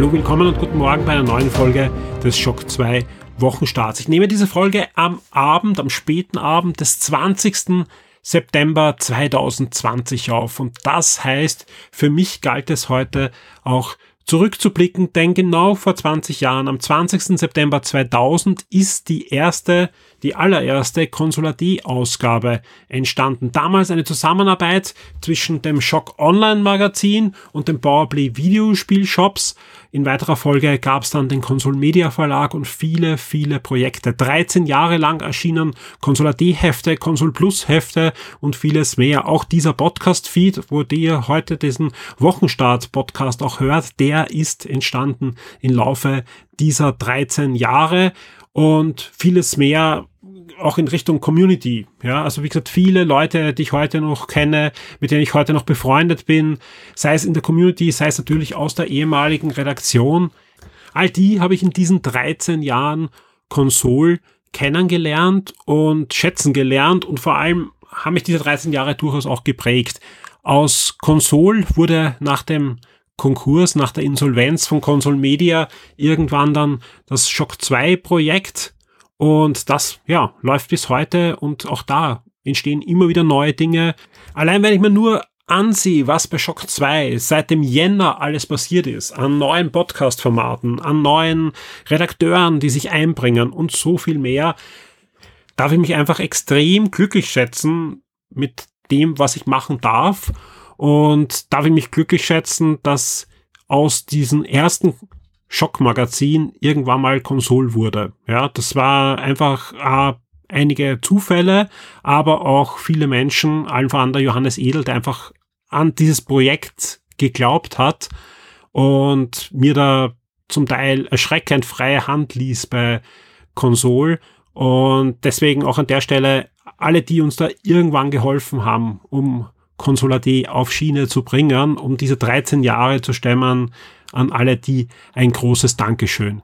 Hallo, willkommen und guten Morgen bei einer neuen Folge des Schock 2 Wochenstarts. Ich nehme diese Folge am Abend, am späten Abend des 20. September 2020 auf. Und das heißt, für mich galt es heute auch zurückzublicken, denn genau vor 20 Jahren, am 20. September 2000, ist die erste, die allererste Consular D-Ausgabe entstanden. Damals eine Zusammenarbeit zwischen dem Shock Online Magazin und dem Powerplay Videospielshops. In weiterer Folge gab es dann den Console Media Verlag und viele, viele Projekte. 13 Jahre lang erschienen Consular D-Hefte, Console Plus Hefte und vieles mehr. Auch dieser Podcast-Feed, wo ihr heute diesen Wochenstart-Podcast auch hört, der ist entstanden im Laufe dieser 13 Jahre und vieles mehr auch in Richtung Community. Ja, also wie gesagt, viele Leute, die ich heute noch kenne, mit denen ich heute noch befreundet bin, sei es in der Community, sei es natürlich aus der ehemaligen Redaktion. All die habe ich in diesen 13 Jahren Konsol kennengelernt und schätzen gelernt und vor allem haben mich diese 13 Jahre durchaus auch geprägt. Aus Konsol wurde nach dem Konkurs, nach der Insolvenz von Console Media irgendwann dann das Shock 2 Projekt und das, ja, läuft bis heute und auch da entstehen immer wieder neue Dinge. Allein wenn ich mir nur ansehe, was bei Shock 2 seit dem Jänner alles passiert ist, an neuen Podcast-Formaten, an neuen Redakteuren, die sich einbringen und so viel mehr, darf ich mich einfach extrem glücklich schätzen mit dem, was ich machen darf und darf ich mich glücklich schätzen, dass aus diesen ersten Schockmagazin irgendwann mal Konsol wurde. Ja, das war einfach äh, einige Zufälle, aber auch viele Menschen, allen voran der Johannes Edel, der einfach an dieses Projekt geglaubt hat und mir da zum Teil erschreckend freie Hand ließ bei Konsol. Und deswegen auch an der Stelle alle, die uns da irgendwann geholfen haben, um Consola D auf Schiene zu bringen, um diese 13 Jahre zu stemmen. An alle die ein großes Dankeschön.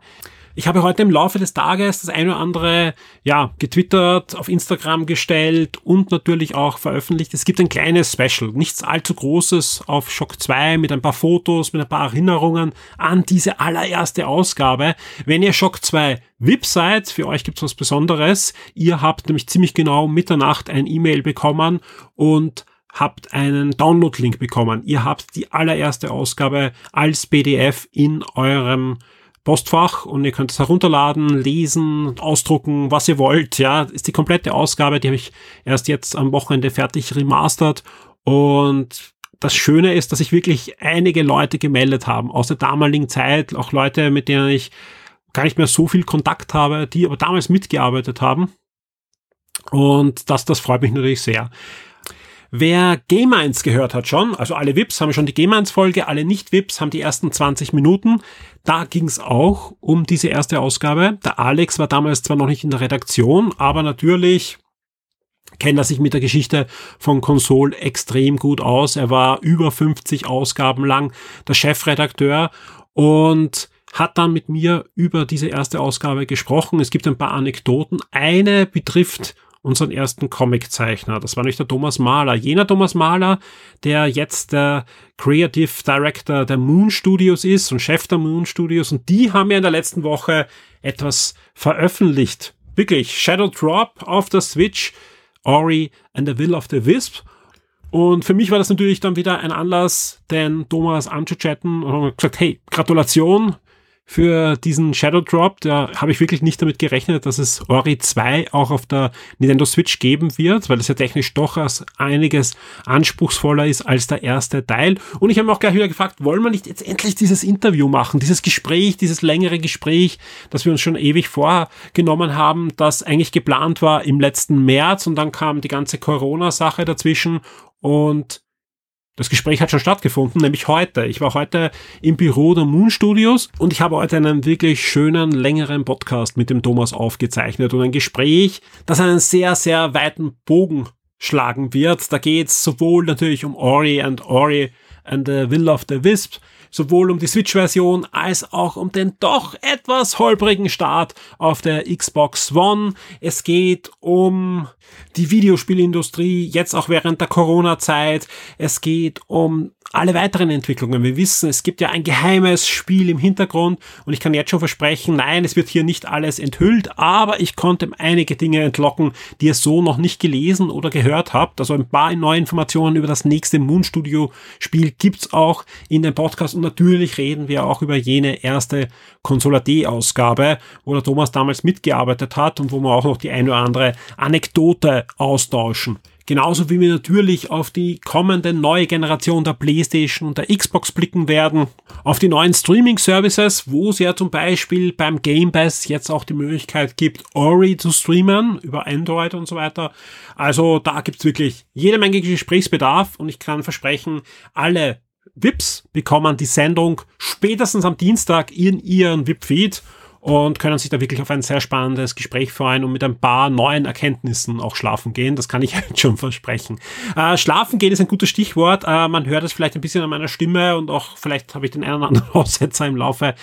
Ich habe heute im Laufe des Tages das eine oder andere, ja, getwittert, auf Instagram gestellt und natürlich auch veröffentlicht. Es gibt ein kleines Special, nichts allzu großes auf Shock 2 mit ein paar Fotos, mit ein paar Erinnerungen an diese allererste Ausgabe. Wenn ihr Shock 2 VIP seid, für euch gibt's was Besonderes. Ihr habt nämlich ziemlich genau Mitternacht ein E-Mail bekommen und habt einen Download-Link bekommen. Ihr habt die allererste Ausgabe als PDF in eurem Postfach und ihr könnt es herunterladen, lesen, ausdrucken, was ihr wollt. Ja, ist die komplette Ausgabe, die habe ich erst jetzt am Wochenende fertig remastert und das Schöne ist, dass sich wirklich einige Leute gemeldet haben aus der damaligen Zeit, auch Leute, mit denen ich gar nicht mehr so viel Kontakt habe, die aber damals mitgearbeitet haben. Und das, das freut mich natürlich sehr. Wer Game 1 gehört hat schon, also alle VIPs haben schon die Game 1 Folge, alle Nicht-VIPs haben die ersten 20 Minuten. Da ging es auch um diese erste Ausgabe. Der Alex war damals zwar noch nicht in der Redaktion, aber natürlich kennt er sich mit der Geschichte von Console extrem gut aus. Er war über 50 Ausgaben lang der Chefredakteur und hat dann mit mir über diese erste Ausgabe gesprochen. Es gibt ein paar Anekdoten. Eine betrifft unseren ersten Comiczeichner. Das war nicht der Thomas Mahler. Jener Thomas Mahler, der jetzt der Creative Director der Moon Studios ist und Chef der Moon Studios. Und die haben ja in der letzten Woche etwas veröffentlicht. Wirklich, Shadow Drop auf der Switch, Ori and the Will of the Wisp. Und für mich war das natürlich dann wieder ein Anlass, den Thomas anzuchatten und gesagt, hey, Gratulation, für diesen Shadow Drop. Da habe ich wirklich nicht damit gerechnet, dass es Ori 2 auch auf der Nintendo Switch geben wird, weil es ja technisch doch als einiges anspruchsvoller ist als der erste Teil. Und ich habe mir auch gleich wieder gefragt, wollen wir nicht jetzt endlich dieses Interview machen, dieses Gespräch, dieses längere Gespräch, das wir uns schon ewig vorgenommen haben, das eigentlich geplant war im letzten März und dann kam die ganze Corona-Sache dazwischen und das Gespräch hat schon stattgefunden, nämlich heute. Ich war heute im Büro der Moon Studios und ich habe heute einen wirklich schönen, längeren Podcast mit dem Thomas aufgezeichnet und ein Gespräch, das einen sehr, sehr weiten Bogen schlagen wird. Da geht es sowohl natürlich um Ori and Ori and the Will of the Wisp, sowohl um die Switch-Version als auch um den doch etwas holprigen Start auf der Xbox One. Es geht um die Videospielindustrie, jetzt auch während der Corona-Zeit. Es geht um alle weiteren Entwicklungen. Wir wissen, es gibt ja ein geheimes Spiel im Hintergrund und ich kann jetzt schon versprechen, nein, es wird hier nicht alles enthüllt, aber ich konnte einige Dinge entlocken, die ihr so noch nicht gelesen oder gehört habt. Also ein paar neue Informationen über das nächste Moon Studio Spiel gibt's auch in dem Podcast und natürlich reden wir auch über jene erste Consola D Ausgabe, wo der Thomas damals mitgearbeitet hat und wo wir auch noch die eine oder andere Anekdote austauschen. Genauso wie wir natürlich auf die kommende neue Generation der PlayStation und der Xbox blicken werden, auf die neuen Streaming-Services, wo es ja zum Beispiel beim Game Pass jetzt auch die Möglichkeit gibt, Ori zu streamen über Android und so weiter. Also da gibt's wirklich jede Menge Gesprächsbedarf und ich kann versprechen, alle VIPs bekommen die Sendung spätestens am Dienstag in ihren VIP-Feed und können sich da wirklich auf ein sehr spannendes Gespräch freuen und mit ein paar neuen Erkenntnissen auch schlafen gehen. Das kann ich jetzt schon versprechen. Äh, schlafen gehen ist ein gutes Stichwort. Äh, man hört es vielleicht ein bisschen an meiner Stimme und auch vielleicht habe ich den einen oder anderen Aussetzer im Laufe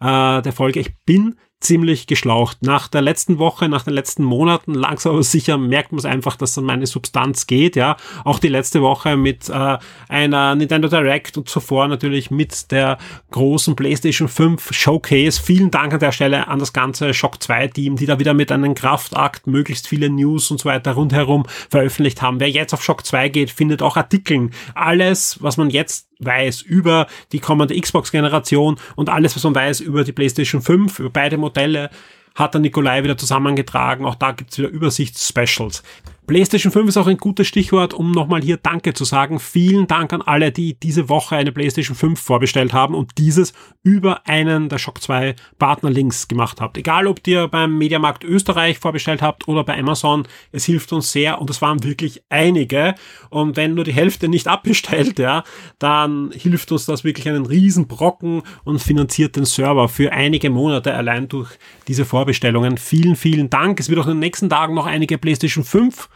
äh, der Folge. Ich bin ziemlich geschlaucht. Nach der letzten Woche, nach den letzten Monaten, langsam aber sicher merkt man es einfach, dass dann meine Substanz geht, ja. Auch die letzte Woche mit äh, einer Nintendo Direct und zuvor natürlich mit der großen PlayStation 5 Showcase. Vielen Dank an der Stelle an das ganze Shock 2 Team, die da wieder mit einem Kraftakt möglichst viele News und so weiter rundherum veröffentlicht haben. Wer jetzt auf Shock 2 geht, findet auch Artikeln. Alles, was man jetzt weiß über die kommende Xbox-Generation und alles, was man weiß über die PlayStation 5, über beide Modelle, hat der Nikolai wieder zusammengetragen. Auch da gibt's wieder Übersichtsspecials. PlayStation 5 ist auch ein gutes Stichwort, um nochmal hier Danke zu sagen. Vielen Dank an alle, die diese Woche eine PlayStation 5 vorbestellt haben und dieses über einen der Shock 2 Partnerlinks gemacht habt. Egal, ob ihr beim Mediamarkt Österreich vorbestellt habt oder bei Amazon, es hilft uns sehr und es waren wirklich einige. Und wenn nur die Hälfte nicht abbestellt, ja, dann hilft uns das wirklich einen riesen Brocken und finanziert den Server für einige Monate allein durch diese Vorbestellungen. Vielen, vielen Dank. Es wird auch in den nächsten Tagen noch einige PlayStation 5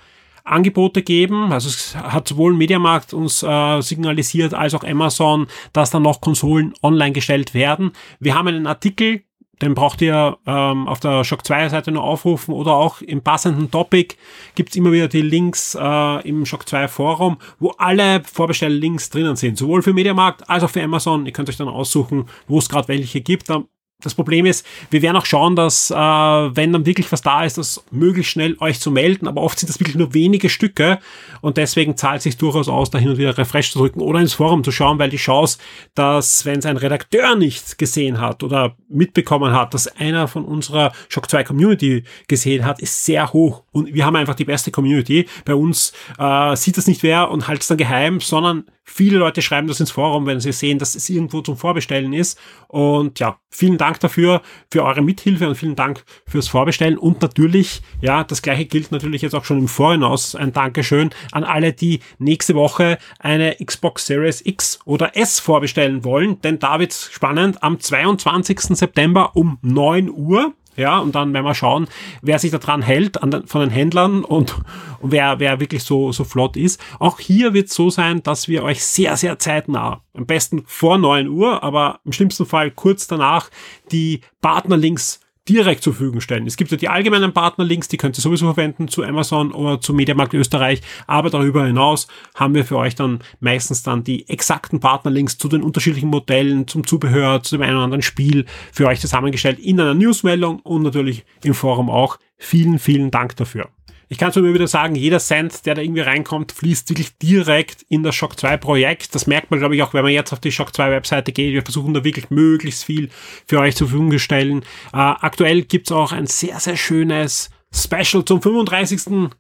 Angebote geben. Also es hat sowohl Mediamarkt uns äh, signalisiert als auch Amazon, dass da noch Konsolen online gestellt werden. Wir haben einen Artikel, den braucht ihr ähm, auf der Shock 2 Seite nur aufrufen oder auch im passenden Topic gibt's immer wieder die Links äh, im Shock 2 Forum, wo alle Vorbestell-Links drinnen sind, sowohl für Mediamarkt als auch für Amazon. Ihr könnt euch dann aussuchen, wo es gerade welche gibt. Da das Problem ist, wir werden auch schauen, dass äh, wenn dann wirklich was da ist, das möglichst schnell euch zu melden, aber oft sind das wirklich nur wenige Stücke und deswegen zahlt es sich durchaus aus, da hin und wieder Refresh zu drücken oder ins Forum zu schauen, weil die Chance, dass wenn es ein Redakteur nicht gesehen hat oder mitbekommen hat, dass einer von unserer Shock 2 Community gesehen hat, ist sehr hoch und wir haben einfach die beste Community. Bei uns äh, sieht das nicht wer und haltet es dann geheim, sondern Viele Leute schreiben das ins Forum, wenn sie sehen, dass es irgendwo zum Vorbestellen ist. Und ja, vielen Dank dafür, für eure Mithilfe und vielen Dank fürs Vorbestellen. Und natürlich, ja, das gleiche gilt natürlich jetzt auch schon im Vorhinaus. Ein Dankeschön an alle, die nächste Woche eine Xbox Series X oder S vorbestellen wollen. Denn da wird's spannend. Am 22. September um 9 Uhr ja, und dann werden wir schauen, wer sich daran hält an den, von den Händlern und, und wer, wer wirklich so, so flott ist. Auch hier wird es so sein, dass wir euch sehr, sehr zeitnah, am besten vor 9 Uhr, aber im schlimmsten Fall kurz danach, die Partnerlinks direkt zur Verfügung stellen. Es gibt ja die allgemeinen Partnerlinks, die könnt ihr sowieso verwenden zu Amazon oder zu Mediamarkt Österreich, aber darüber hinaus haben wir für euch dann meistens dann die exakten Partnerlinks zu den unterschiedlichen Modellen, zum Zubehör, zu dem einen oder anderen Spiel für euch zusammengestellt in einer Newsmeldung und natürlich im Forum auch. Vielen, vielen Dank dafür. Ich kann es nur wieder sagen, jeder Cent, der da irgendwie reinkommt, fließt wirklich direkt in das Shock 2 Projekt. Das merkt man, glaube ich, auch, wenn man jetzt auf die Shock 2 Webseite geht. Wir versuchen da wirklich möglichst viel für euch zur Verfügung zu stellen. Äh, aktuell gibt's auch ein sehr, sehr schönes Special zum 35.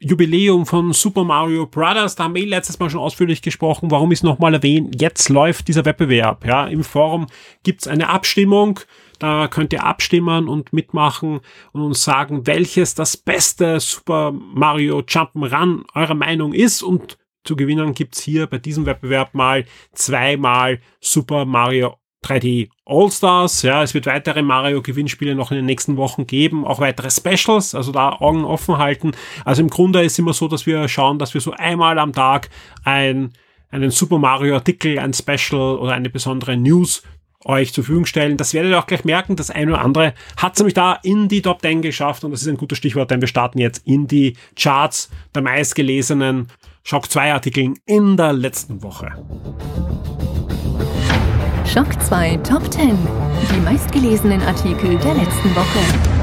Jubiläum von Super Mario Brothers. Da haben wir letztes Mal schon ausführlich gesprochen. Warum es nochmal erwähne? Jetzt läuft dieser Wettbewerb. Ja, im Forum gibt's eine Abstimmung. Da könnt ihr abstimmen und mitmachen und uns sagen, welches das beste Super Mario Jump'n'Run eurer Meinung ist und zu gewinnen gibt's hier bei diesem Wettbewerb mal zweimal Super Mario 3D All-Stars. Ja, es wird weitere Mario-Gewinnspiele noch in den nächsten Wochen geben, auch weitere Specials, also da Augen offen halten. Also im Grunde ist immer so, dass wir schauen, dass wir so einmal am Tag ein, einen Super Mario Artikel, ein Special oder eine besondere News euch zur Verfügung stellen. Das werdet ihr auch gleich merken. Das eine oder andere hat es nämlich da in die Top 10 geschafft und das ist ein gutes Stichwort, denn wir starten jetzt in die Charts der meistgelesenen Shock 2 Artikeln in der letzten Woche. Schock 2 Top 10. Die meistgelesenen Artikel der letzten Woche.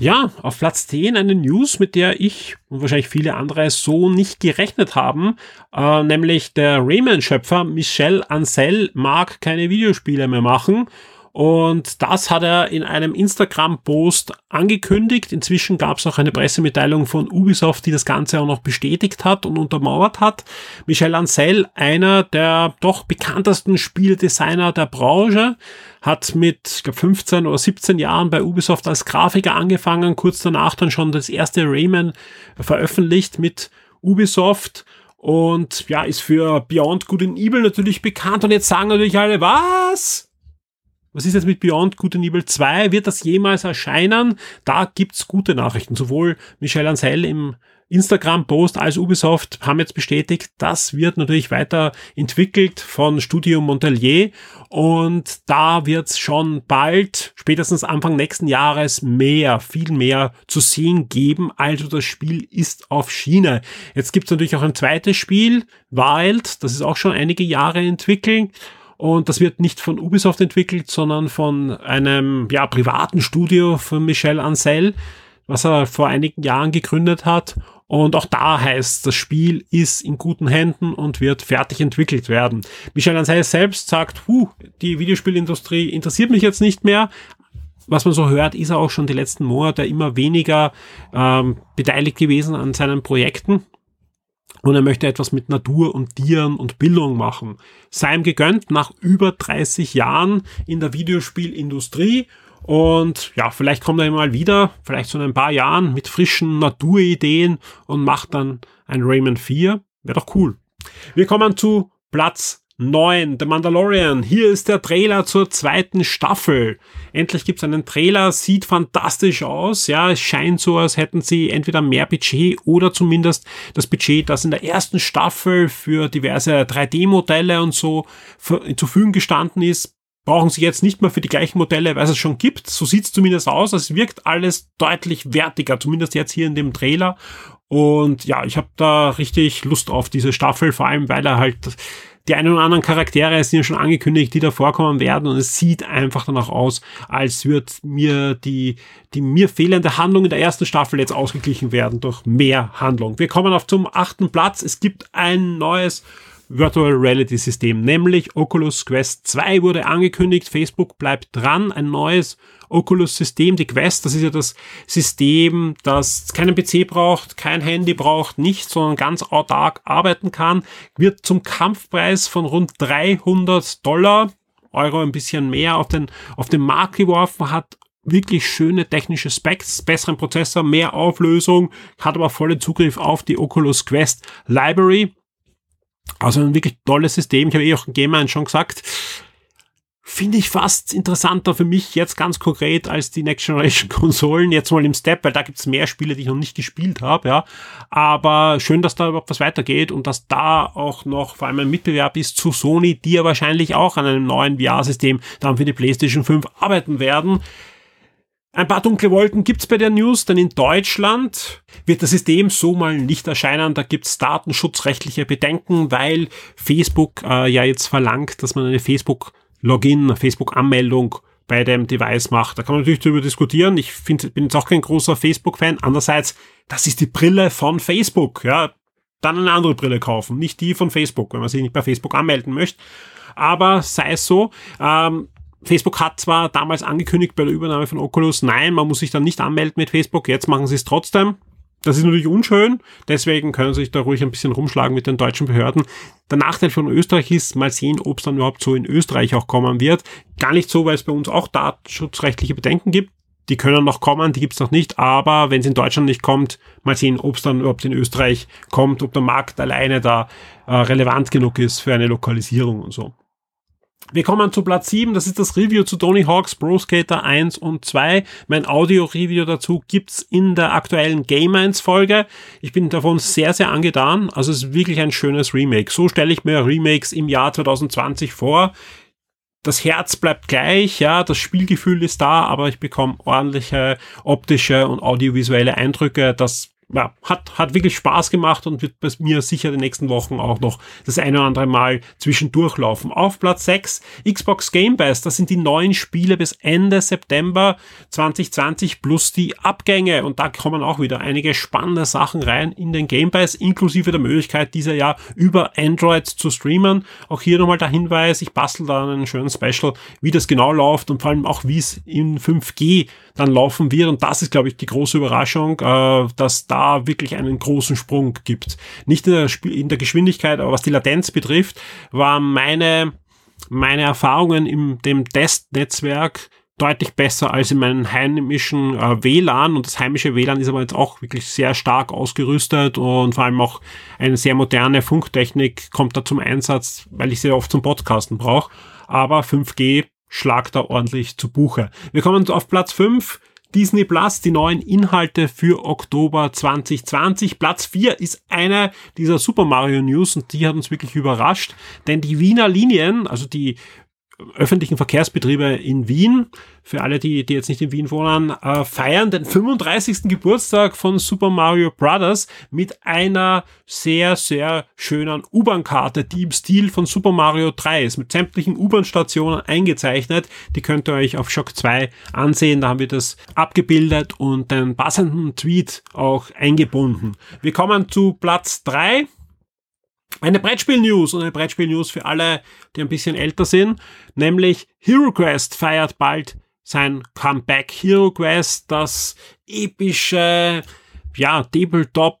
Ja, auf Platz 10 eine News, mit der ich und wahrscheinlich viele andere so nicht gerechnet haben, äh, nämlich der Rayman-Schöpfer Michel Ancel mag keine Videospiele mehr machen und das hat er in einem Instagram-Post angekündigt. Inzwischen gab es auch eine Pressemitteilung von Ubisoft, die das Ganze auch noch bestätigt hat und untermauert hat. Michel Ancel, einer der doch bekanntesten Spieldesigner der Branche, hat mit ich glaub, 15 oder 17 Jahren bei Ubisoft als Grafiker angefangen, kurz danach dann schon das erste Rayman veröffentlicht mit Ubisoft und ja, ist für Beyond Good and Evil natürlich bekannt und jetzt sagen natürlich alle, was? Was ist jetzt mit Beyond Good and Evil 2? Wird das jemals erscheinen? Da gibt's gute Nachrichten. Sowohl Michel Ansel im Instagram-Post als Ubisoft haben jetzt bestätigt, das wird natürlich weiter entwickelt von Studio Montelier und da wird's schon bald, spätestens Anfang nächsten Jahres, mehr, viel mehr zu sehen geben. Also das Spiel ist auf Schiene. Jetzt gibt's natürlich auch ein zweites Spiel, Wild, das ist auch schon einige Jahre entwickelt und das wird nicht von Ubisoft entwickelt, sondern von einem ja, privaten Studio von Michel Ancel, was er vor einigen Jahren gegründet hat. Und auch da heißt, das Spiel ist in guten Händen und wird fertig entwickelt werden. Michel Ancel selbst sagt, huh, die Videospielindustrie interessiert mich jetzt nicht mehr. Was man so hört, ist er auch schon die letzten Monate immer weniger ähm, beteiligt gewesen an seinen Projekten und er möchte etwas mit Natur und Tieren und Bildung machen. Sei ihm gegönnt nach über 30 Jahren in der Videospielindustrie und ja, vielleicht kommt er mal wieder, vielleicht so in ein paar Jahren mit frischen Naturideen und macht dann ein Rayman 4. Wäre doch cool. Wir kommen zu Platz 9, The Mandalorian. Hier ist der Trailer zur zweiten Staffel. Endlich gibt's einen Trailer, sieht fantastisch aus. Ja, es scheint so, als hätten sie entweder mehr Budget oder zumindest das Budget, das in der ersten Staffel für diverse 3D-Modelle und so zur Verfügung gestanden ist, brauchen sie jetzt nicht mehr für die gleichen Modelle, weil es es schon gibt. So sieht's zumindest aus. Es wirkt alles deutlich wertiger, zumindest jetzt hier in dem Trailer. Und ja, ich habe da richtig Lust auf diese Staffel, vor allem weil er halt die einen oder anderen Charaktere sind ja schon angekündigt, die da vorkommen werden und es sieht einfach danach aus, als wird mir die, die mir fehlende Handlung in der ersten Staffel jetzt ausgeglichen werden durch mehr Handlung. Wir kommen auf zum achten Platz. Es gibt ein neues Virtual Reality System, nämlich Oculus Quest 2 wurde angekündigt. Facebook bleibt dran. Ein neues Oculus System, die Quest, das ist ja das System, das keinen PC braucht, kein Handy braucht, nicht, sondern ganz autark arbeiten kann, wird zum Kampfpreis von rund 300 Dollar, Euro ein bisschen mehr auf den, auf den Markt geworfen, hat wirklich schöne technische Specs, besseren Prozessor, mehr Auflösung, hat aber vollen Zugriff auf die Oculus Quest Library. Also ein wirklich tolles System. Ich habe eh auch im Game schon gesagt, finde ich fast interessanter für mich jetzt ganz konkret als die Next Generation Konsolen. Jetzt mal im Step, weil da gibt's mehr Spiele, die ich noch nicht gespielt habe, ja. Aber schön, dass da überhaupt was weitergeht und dass da auch noch vor allem ein Mitbewerb ist zu Sony, die ja wahrscheinlich auch an einem neuen VR-System dann für die PlayStation 5 arbeiten werden. Ein paar dunkle Wolken gibt's bei der News, denn in Deutschland wird das System so mal nicht erscheinen. Da gibt's datenschutzrechtliche Bedenken, weil Facebook äh, ja jetzt verlangt, dass man eine Facebook Login, Facebook-Anmeldung bei dem Device macht. Da kann man natürlich darüber diskutieren. Ich find, bin jetzt auch kein großer Facebook-Fan. Andererseits, das ist die Brille von Facebook. Ja, dann eine andere Brille kaufen, nicht die von Facebook, wenn man sich nicht bei Facebook anmelden möchte. Aber sei es so. Ähm, Facebook hat zwar damals angekündigt bei der Übernahme von Oculus, nein, man muss sich dann nicht anmelden mit Facebook. Jetzt machen sie es trotzdem. Das ist natürlich unschön, deswegen können Sie sich da ruhig ein bisschen rumschlagen mit den deutschen Behörden. Der Nachteil von Österreich ist, mal sehen, ob es dann überhaupt so in Österreich auch kommen wird. Gar nicht so, weil es bei uns auch datenschutzrechtliche Bedenken gibt. die können noch kommen, die gibt's noch nicht, aber wenn es in Deutschland nicht kommt, mal sehen, ob es dann überhaupt in Österreich kommt, ob der Markt alleine da äh, relevant genug ist für eine Lokalisierung und so. Wir kommen zu Platz 7, das ist das Review zu Tony Hawk's Pro Skater 1 und 2. Mein Audio-Review dazu gibt's in der aktuellen Game 1 Folge. Ich bin davon sehr, sehr angetan. Also es ist wirklich ein schönes Remake. So stelle ich mir Remakes im Jahr 2020 vor. Das Herz bleibt gleich, ja, das Spielgefühl ist da, aber ich bekomme ordentliche optische und audiovisuelle Eindrücke. Das ja, hat, hat wirklich Spaß gemacht und wird bei mir sicher die nächsten Wochen auch noch das eine oder andere Mal zwischendurch laufen. Auf Platz 6 Xbox Game Pass. Das sind die neuen Spiele bis Ende September 2020 plus die Abgänge. Und da kommen auch wieder einige spannende Sachen rein in den Game Pass, inklusive der Möglichkeit, dieser Jahr über Android zu streamen. Auch hier nochmal der Hinweis, ich bastel da einen schönen Special, wie das genau läuft und vor allem auch, wie es in 5G dann laufen wird. Und das ist, glaube ich, die große Überraschung, äh, dass da wirklich einen großen Sprung gibt. Nicht in der, in der Geschwindigkeit, aber was die Latenz betrifft, war meine, meine Erfahrungen in dem Testnetzwerk deutlich besser als in meinem heimischen äh, WLAN und das heimische WLAN ist aber jetzt auch wirklich sehr stark ausgerüstet und vor allem auch eine sehr moderne Funktechnik kommt da zum Einsatz, weil ich sie oft zum Podcasten brauche. Aber 5G schlagt da ordentlich zu Buche. Wir kommen auf Platz 5. Disney Plus, die neuen Inhalte für Oktober 2020. Platz 4 ist eine dieser Super Mario News und die hat uns wirklich überrascht, denn die Wiener Linien, also die öffentlichen Verkehrsbetriebe in Wien, für alle, die, die jetzt nicht in Wien wohnen, äh, feiern den 35. Geburtstag von Super Mario Brothers mit einer sehr, sehr schönen U-Bahn-Karte, die im Stil von Super Mario 3 ist, mit sämtlichen U-Bahn-Stationen eingezeichnet. Die könnt ihr euch auf Shock 2 ansehen, da haben wir das abgebildet und den passenden Tweet auch eingebunden. Wir kommen zu Platz 3 eine Brettspiel-News und eine Brettspiel-News für alle, die ein bisschen älter sind, nämlich Hero Quest feiert bald sein Comeback. Hero Quest, das epische, ja, Tabletop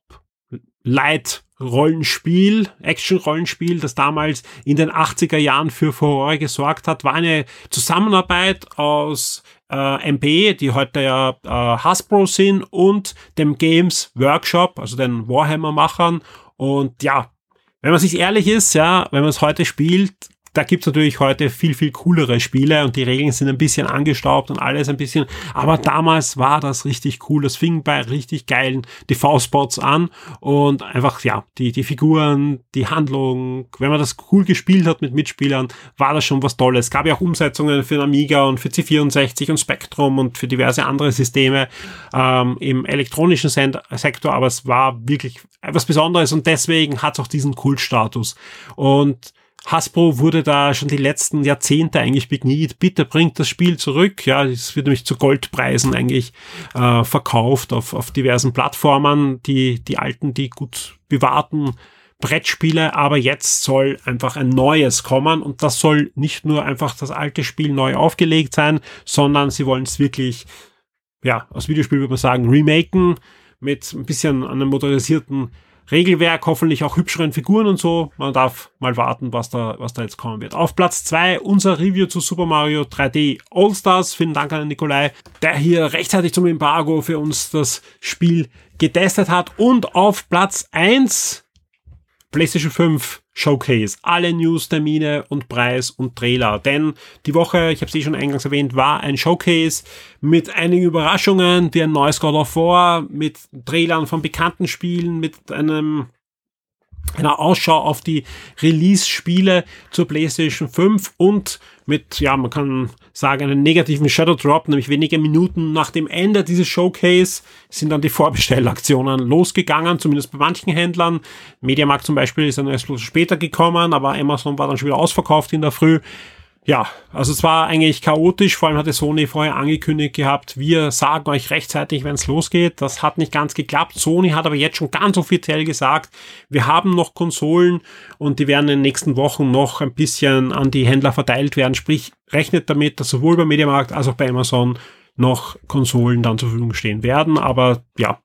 Light Rollenspiel, Action-Rollenspiel, das damals in den 80er Jahren für Furore gesorgt hat, war eine Zusammenarbeit aus äh, MB, die heute ja äh, Hasbro sind, und dem Games Workshop, also den Warhammer-Machern. Und ja, wenn man sich ehrlich ist, ja, wenn man es heute spielt, da gibt's natürlich heute viel, viel coolere Spiele und die Regeln sind ein bisschen angestaubt und alles ein bisschen, aber damals war das richtig cool. Das fing bei richtig geilen TV-Spots an und einfach, ja, die, die Figuren, die Handlung, wenn man das cool gespielt hat mit Mitspielern, war das schon was Tolles. Es gab ja auch Umsetzungen für Amiga und für C64 und Spectrum und für diverse andere Systeme ähm, im elektronischen Sektor, aber es war wirklich etwas Besonderes und deswegen hat es auch diesen Kultstatus. Und Hasbro wurde da schon die letzten Jahrzehnte eigentlich begniet. Bitte bringt das Spiel zurück. Ja, es wird nämlich zu Goldpreisen eigentlich äh, verkauft auf, auf diversen Plattformen, die, die alten, die gut bewahrten Brettspiele, aber jetzt soll einfach ein neues kommen und das soll nicht nur einfach das alte Spiel neu aufgelegt sein, sondern sie wollen es wirklich, ja, aus Videospiel würde man sagen, remaken mit ein bisschen einem motorisierten Regelwerk, hoffentlich auch hübscheren Figuren und so. Man darf mal warten, was da, was da jetzt kommen wird. Auf Platz zwei unser Review zu Super Mario 3D All-Stars. Vielen Dank an Nikolai, der hier rechtzeitig zum Embargo für uns das Spiel getestet hat. Und auf Platz eins PlayStation 5 Showcase. Alle News-Termine und Preis und Trailer. Denn die Woche, ich habe es eh schon eingangs erwähnt, war ein Showcase mit einigen Überraschungen, wie ein neues God of War, mit Trailern von bekannten Spielen, mit einem einer Ausschau auf die Release-Spiele zur PlayStation 5 und mit, ja, man kann sagen, einen negativen Shadow Drop, nämlich wenige Minuten nach dem Ende dieses Showcase sind dann die Vorbestellaktionen losgegangen, zumindest bei manchen Händlern. Mediamarkt zum Beispiel ist dann erst später gekommen, aber Amazon war dann schon wieder ausverkauft in der Früh ja, also es war eigentlich chaotisch, vor allem hatte Sony vorher angekündigt gehabt, wir sagen euch rechtzeitig, wenn es losgeht. Das hat nicht ganz geklappt. Sony hat aber jetzt schon ganz offiziell gesagt, wir haben noch Konsolen und die werden in den nächsten Wochen noch ein bisschen an die Händler verteilt werden. Sprich, rechnet damit, dass sowohl beim Mediamarkt als auch bei Amazon noch Konsolen dann zur Verfügung stehen werden. Aber ja,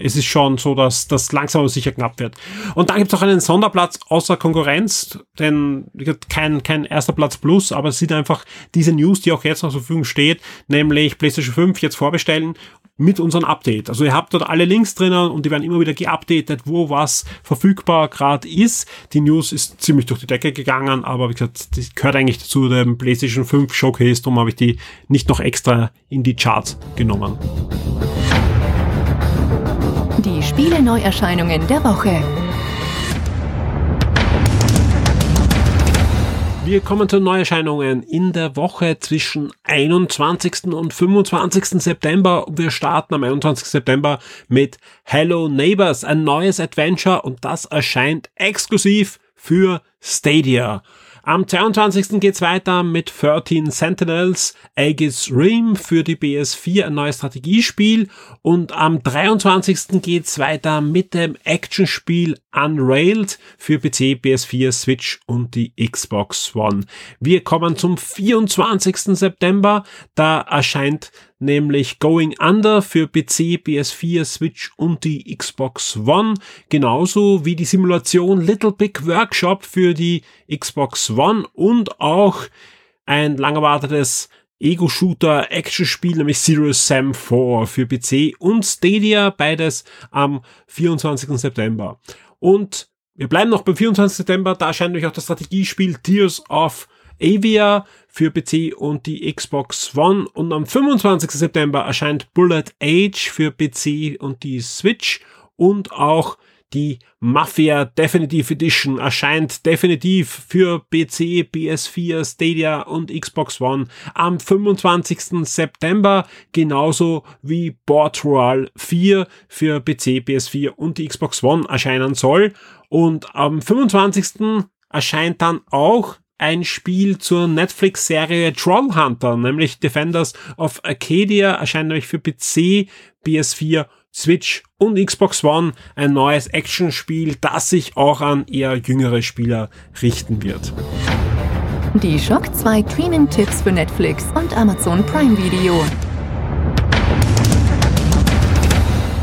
es ist schon so, dass das langsam aber sicher knapp wird. Und dann gibt es auch einen Sonderplatz außer Konkurrenz, denn kein, kein erster Platz plus, aber es sind einfach diese News, die auch jetzt noch zur Verfügung steht, nämlich PlayStation 5 jetzt vorbestellen mit unserem Update. Also ihr habt dort alle Links drinnen und die werden immer wieder geupdatet, wo was verfügbar gerade ist. Die News ist ziemlich durch die Decke gegangen, aber wie gesagt, die gehört eigentlich zu dem PlayStation 5 Showcase, darum habe ich die nicht noch extra in die Charts genommen. Die Spiele-Neuerscheinungen der Woche. Wir kommen zu Neuerscheinungen in der Woche zwischen 21. und 25. September. Wir starten am 21. September mit Hello Neighbors, ein neues Adventure und das erscheint exklusiv für Stadia. Am 22. geht's weiter mit 13 Sentinels, Aegis Rim für die PS4, ein neues Strategiespiel. Und am 23. geht's weiter mit dem Actionspiel Unrailed für PC, PS4, Switch und die Xbox One. Wir kommen zum 24. September. Da erscheint nämlich Going Under für PC, PS4, Switch und die Xbox One, genauso wie die Simulation Little Big Workshop für die Xbox One und auch ein lang erwartetes Ego-Shooter-Action-Spiel, nämlich Serious Sam 4 für PC und Stadia, beides am 24. September. Und wir bleiben noch beim 24. September, da erscheint nämlich auch das Strategiespiel Tears of Avia für PC und die Xbox One und am 25. September erscheint Bullet Age für PC und die Switch und auch die Mafia Definitive Edition erscheint definitiv für PC, PS4, Stadia und Xbox One am 25. September, genauso wie Royale 4 für PC, PS4 und die Xbox One erscheinen soll. Und am 25. erscheint dann auch ein Spiel zur Netflix-Serie Trollhunter, nämlich Defenders of Arcadia, erscheint nämlich für PC, PS4, Switch und Xbox One ein neues Actionspiel, das sich auch an eher jüngere Spieler richten wird. Die Shock 2 Streaming-Tipps für Netflix und Amazon Prime Video.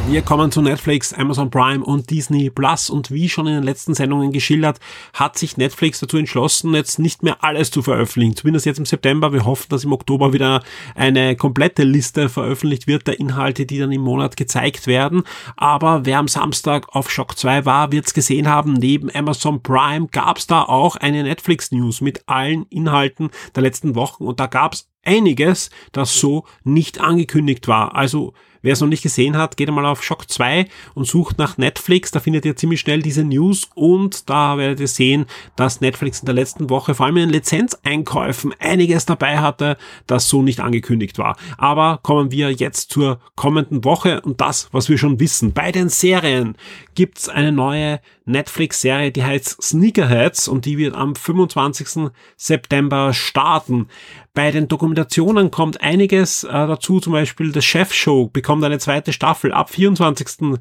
Wir kommen zu Netflix, Amazon Prime und Disney Plus und wie schon in den letzten Sendungen geschildert, hat sich Netflix dazu entschlossen, jetzt nicht mehr alles zu veröffentlichen. Zumindest jetzt im September. Wir hoffen, dass im Oktober wieder eine komplette Liste veröffentlicht wird der Inhalte, die dann im Monat gezeigt werden. Aber wer am Samstag auf Shock 2 war, wird es gesehen haben. Neben Amazon Prime gab es da auch eine Netflix News mit allen Inhalten der letzten Wochen und da gab es einiges, das so nicht angekündigt war. Also Wer es noch nicht gesehen hat, geht einmal auf Shock 2 und sucht nach Netflix. Da findet ihr ziemlich schnell diese News und da werdet ihr sehen, dass Netflix in der letzten Woche vor allem in Lizenzeinkäufen einiges dabei hatte, das so nicht angekündigt war. Aber kommen wir jetzt zur kommenden Woche und das, was wir schon wissen. Bei den Serien gibt's eine neue Netflix-Serie, die heißt Sneakerheads und die wird am 25. September starten. Bei den Dokumentationen kommt einiges äh, dazu, zum Beispiel The Chef Show bekommt eine zweite Staffel ab 24.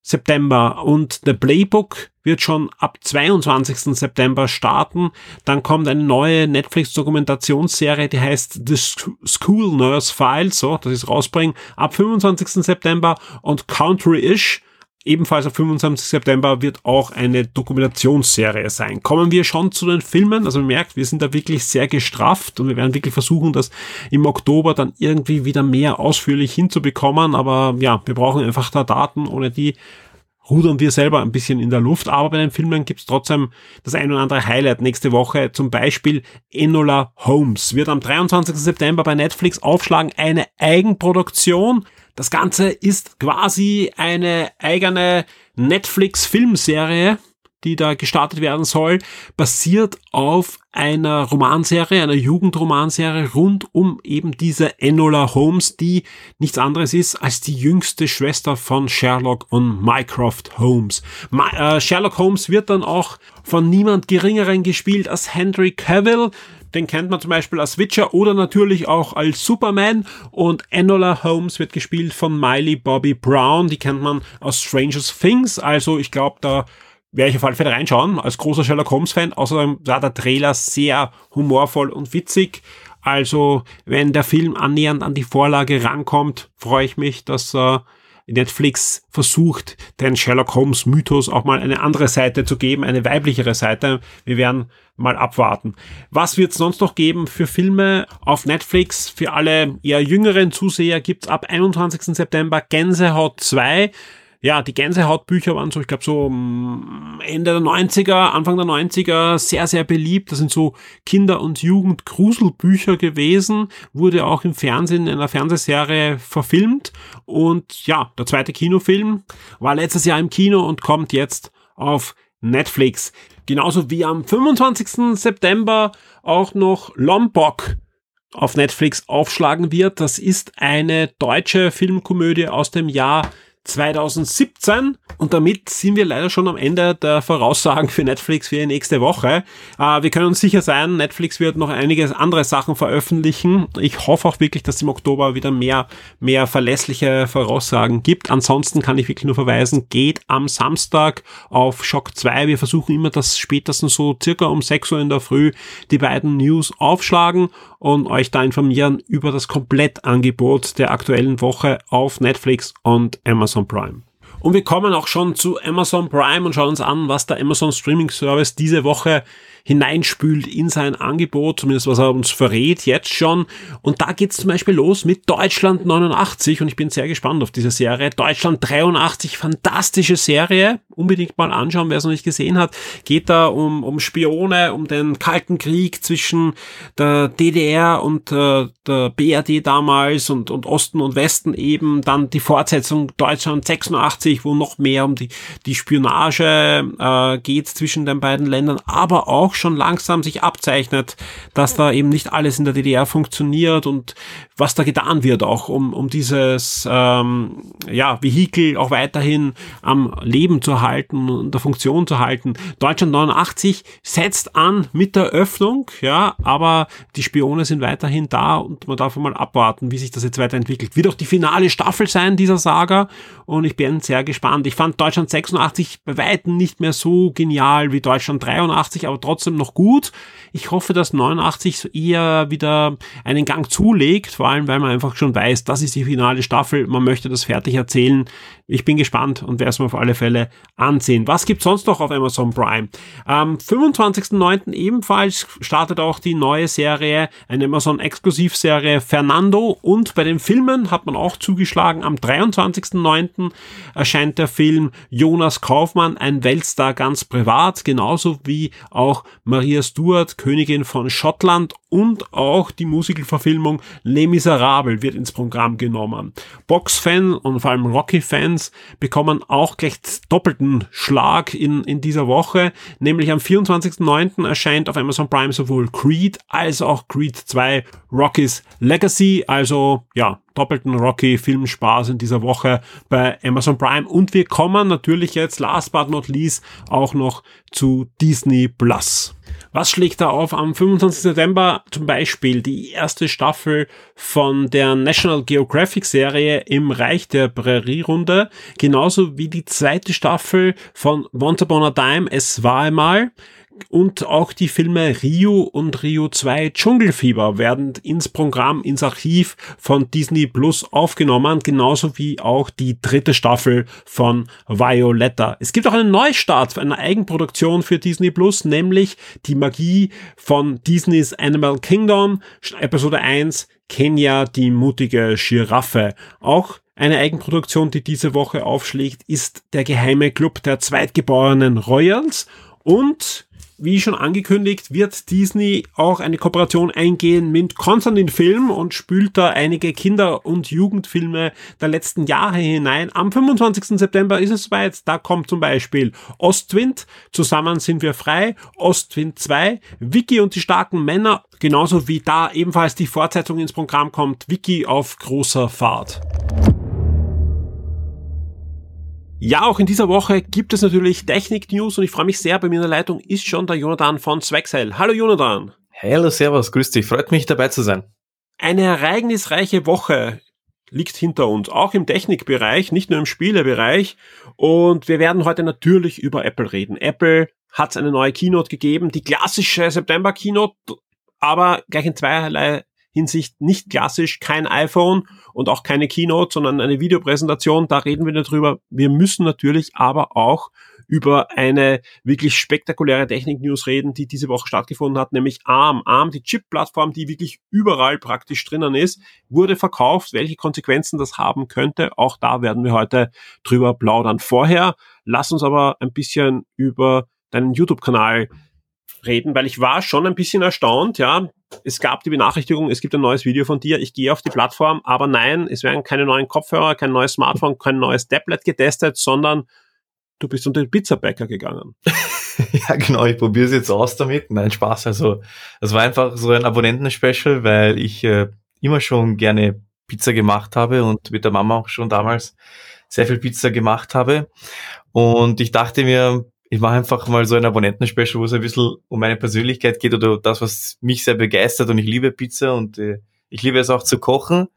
September und The Playbook wird schon ab 22. September starten. Dann kommt eine neue Netflix-Dokumentationsserie, die heißt The School Nurse Files, so, das ist rausbringen, ab 25. September und Country-ish Ebenfalls am 25. September wird auch eine Dokumentationsserie sein. Kommen wir schon zu den Filmen. Also man merkt, wir sind da wirklich sehr gestrafft und wir werden wirklich versuchen, das im Oktober dann irgendwie wieder mehr ausführlich hinzubekommen. Aber ja, wir brauchen einfach da Daten, ohne die rudern wir selber ein bisschen in der Luft. Aber bei den Filmen gibt's trotzdem das ein oder andere Highlight nächste Woche. Zum Beispiel Enola Holmes wird am 23. September bei Netflix aufschlagen. Eine Eigenproduktion das Ganze ist quasi eine eigene Netflix-Filmserie, die da gestartet werden soll, basiert auf einer Romanserie, einer Jugendromanserie rund um eben diese Enola Holmes, die nichts anderes ist als die jüngste Schwester von Sherlock und Mycroft Holmes. My, äh, Sherlock Holmes wird dann auch von niemand geringeren gespielt als Henry Cavill, den kennt man zum Beispiel als Witcher oder natürlich auch als Superman. Und Enola Holmes wird gespielt von Miley Bobby Brown. Die kennt man aus Stranger Things. Also ich glaube, da werde ich auf alle Fälle reinschauen, als großer Sherlock Holmes-Fan. Außerdem war der Trailer sehr humorvoll und witzig. Also, wenn der Film annähernd an die Vorlage rankommt, freue ich mich, dass äh, Netflix versucht, den Sherlock Holmes Mythos auch mal eine andere Seite zu geben, eine weiblichere Seite. Wir werden mal abwarten. Was wird es sonst noch geben für Filme auf Netflix? Für alle eher jüngeren Zuseher gibt's ab 21. September Gänsehaut 2 ja, die Gänsehautbücher waren so, ich glaube, so mm, Ende der 90er, Anfang der 90er sehr, sehr beliebt. Das sind so Kinder- und Jugend-Gruselbücher gewesen, wurde auch im Fernsehen in einer Fernsehserie verfilmt. Und ja, der zweite Kinofilm war letztes Jahr im Kino und kommt jetzt auf Netflix. Genauso wie am 25. September auch noch Lombok auf Netflix aufschlagen wird. Das ist eine deutsche Filmkomödie aus dem Jahr 2017 und damit sind wir leider schon am Ende der Voraussagen für Netflix für die nächste Woche. Äh, wir können uns sicher sein, Netflix wird noch einige andere Sachen veröffentlichen. Ich hoffe auch wirklich, dass es im Oktober wieder mehr, mehr verlässliche Voraussagen gibt. Ansonsten kann ich wirklich nur verweisen, geht am Samstag auf Shock 2. Wir versuchen immer, dass spätestens so circa um 6 Uhr in der Früh die beiden News aufschlagen und euch da informieren über das Komplettangebot der aktuellen Woche auf Netflix und Amazon Prime. Und wir kommen auch schon zu Amazon Prime und schauen uns an, was der Amazon Streaming Service diese Woche hineinspült in sein Angebot, zumindest was er uns verrät jetzt schon. Und da geht's zum Beispiel los mit Deutschland 89 und ich bin sehr gespannt auf diese Serie. Deutschland 83, fantastische Serie, unbedingt mal anschauen, wer es noch nicht gesehen hat. Geht da um, um Spione, um den Kalten Krieg zwischen der DDR und äh, der BRD damals und, und Osten und Westen eben. Dann die Fortsetzung Deutschland 86, wo noch mehr um die, die Spionage äh, geht zwischen den beiden Ländern, aber auch auch schon langsam sich abzeichnet, dass da eben nicht alles in der DDR funktioniert und was da getan wird, auch um, um dieses ähm, ja, Vehikel auch weiterhin am Leben zu halten und der Funktion zu halten. Deutschland 89 setzt an mit der Öffnung, ja, aber die Spione sind weiterhin da und man darf mal abwarten, wie sich das jetzt weiterentwickelt. Wird auch die finale Staffel sein dieser Saga und ich bin sehr gespannt. Ich fand Deutschland 86 bei Weitem nicht mehr so genial wie Deutschland 83, aber trotzdem noch gut. Ich hoffe, dass 89 eher wieder einen Gang zulegt, vor allem weil man einfach schon weiß, das ist die finale Staffel, man möchte das fertig erzählen. Ich bin gespannt und werde es mir auf alle Fälle ansehen. Was gibt's sonst noch auf Amazon Prime? Am 25.09. ebenfalls startet auch die neue Serie, eine Amazon-Exklusivserie Fernando und bei den Filmen hat man auch zugeschlagen. Am 23.09. erscheint der Film Jonas Kaufmann, ein Weltstar ganz privat, genauso wie auch Maria Stuart, Königin von Schottland und auch die Musicalverfilmung Les Miserables wird ins Programm genommen. Box-Fans und vor allem Rocky-Fans Fans bekommen auch gleich doppelten Schlag in, in dieser Woche. Nämlich am 24.09. erscheint auf Amazon Prime sowohl Creed als auch Creed 2 Rocky's Legacy. Also ja, doppelten Rocky-Filmspaß in dieser Woche bei Amazon Prime. Und wir kommen natürlich jetzt, last but not least, auch noch zu Disney Plus. Was schlägt da auf? Am 25. September zum Beispiel die erste Staffel von der National Geographic Serie im Reich der Prärierunde, genauso wie die zweite Staffel von Once Upon a Time, es war einmal, und auch die Filme Rio und Rio 2 Dschungelfieber werden ins Programm, ins Archiv von Disney Plus aufgenommen, genauso wie auch die dritte Staffel von Violetta. Es gibt auch einen Neustart, eine Eigenproduktion für Disney Plus, nämlich die Magie von Disneys Animal Kingdom, Episode 1, Kenya, die mutige Giraffe. Auch eine Eigenproduktion, die diese Woche aufschlägt, ist der geheime Club der zweitgeborenen Royals und wie schon angekündigt, wird Disney auch eine Kooperation eingehen mit Konstantin Film und spült da einige Kinder- und Jugendfilme der letzten Jahre hinein. Am 25. September ist es soweit. Da kommt zum Beispiel Ostwind, Zusammen sind wir frei, Ostwind 2, Vicky und die starken Männer, genauso wie da ebenfalls die Fortsetzung ins Programm kommt, Vicky auf großer Fahrt. Ja, auch in dieser Woche gibt es natürlich Technik-News und ich freue mich sehr. Bei mir in der Leitung ist schon der Jonathan von Zwexel. Hallo Jonathan. Hallo, servus, grüß dich. Freut mich dabei zu sein. Eine ereignisreiche Woche liegt hinter uns, auch im Technikbereich, nicht nur im Spielebereich. Und wir werden heute natürlich über Apple reden. Apple hat eine neue Keynote gegeben, die klassische September-Keynote, aber gleich in zweierlei Hinsicht nicht klassisch, kein iPhone und auch keine Keynote, sondern eine Videopräsentation. Da reden wir drüber. Wir müssen natürlich aber auch über eine wirklich spektakuläre Technik-News reden, die diese Woche stattgefunden hat, nämlich ARM. ARM, die Chip-Plattform, die wirklich überall praktisch drinnen ist, wurde verkauft. Welche Konsequenzen das haben könnte, auch da werden wir heute drüber plaudern. Vorher, lass uns aber ein bisschen über deinen YouTube-Kanal reden, weil ich war schon ein bisschen erstaunt, ja. Es gab die Benachrichtigung, es gibt ein neues Video von dir, ich gehe auf die Plattform, aber nein, es werden keine neuen Kopfhörer, kein neues Smartphone, kein neues Tablet getestet, sondern du bist unter den Pizzabäcker gegangen. ja, genau, ich probiere es jetzt aus damit. Nein, Spaß. Also, das war einfach so ein Abonnenten-Special, weil ich äh, immer schon gerne Pizza gemacht habe und mit der Mama auch schon damals sehr viel Pizza gemacht habe. Und ich dachte mir, ich mache einfach mal so ein Abonnenten-Special, wo es ein bisschen um meine Persönlichkeit geht oder das, was mich sehr begeistert und ich liebe Pizza und äh, ich liebe es auch zu kochen,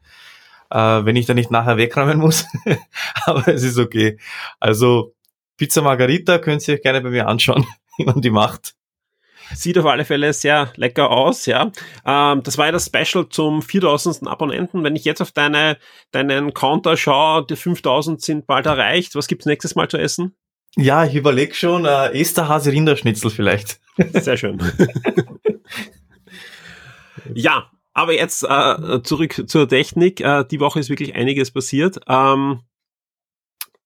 äh, wenn ich da nicht nachher wegräumen muss. Aber es ist okay. Also Pizza Margarita könnt ihr euch gerne bei mir anschauen, wie man die macht. Sieht auf alle Fälle sehr lecker aus, ja. Ähm, das war ja das Special zum 4000. Abonnenten. Wenn ich jetzt auf deine, deinen Counter schaue, die 5000 sind bald erreicht. Was gibt's nächstes Mal zu essen? Ja, ich überlege schon, äh, Esterhase Rinderschnitzel vielleicht. Sehr schön. ja, aber jetzt äh, zurück zur Technik. Äh, die Woche ist wirklich einiges passiert. Ähm,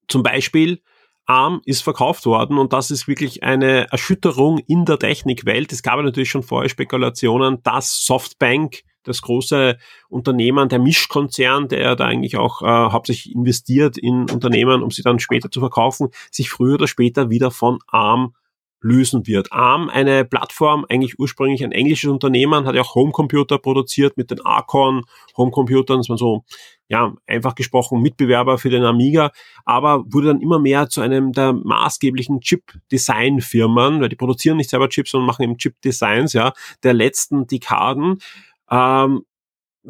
zum Beispiel ARM ist verkauft worden und das ist wirklich eine Erschütterung in der Technikwelt. Es gab natürlich schon vorher Spekulationen, dass Softbank, das große Unternehmen, der Mischkonzern, der da eigentlich auch äh, hauptsächlich investiert in Unternehmen, um sie dann später zu verkaufen, sich früher oder später wieder von ARM lösen wird. ARM, eine Plattform, eigentlich ursprünglich ein englisches Unternehmen, hat ja auch Homecomputer produziert mit den Arcon Homecomputern, das waren so, ja, einfach gesprochen Mitbewerber für den Amiga, aber wurde dann immer mehr zu einem der maßgeblichen Chip-Design-Firmen, weil die produzieren nicht selber Chips, sondern machen eben Chip-Designs, ja, der letzten Dekaden. Ähm,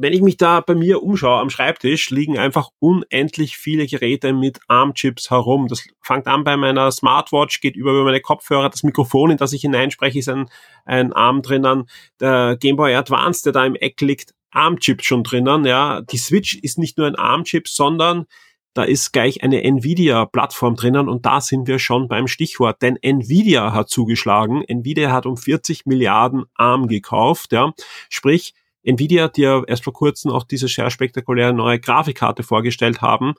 wenn ich mich da bei mir umschaue am Schreibtisch, liegen einfach unendlich viele Geräte mit ARM-Chips herum. Das fängt an bei meiner Smartwatch, geht über meine Kopfhörer, das Mikrofon, in das ich hineinspreche, ist ein, ein ARM drinnen. Der Game Boy Advance, der da im Eck liegt, ARM-Chip schon drinnen. Ja, die Switch ist nicht nur ein ARM-Chip, sondern da ist gleich eine Nvidia-Plattform drinnen und da sind wir schon beim Stichwort, denn Nvidia hat zugeschlagen. Nvidia hat um 40 Milliarden ARM gekauft, ja, sprich Nvidia, die ja erst vor kurzem auch diese sehr spektakuläre neue Grafikkarte vorgestellt haben,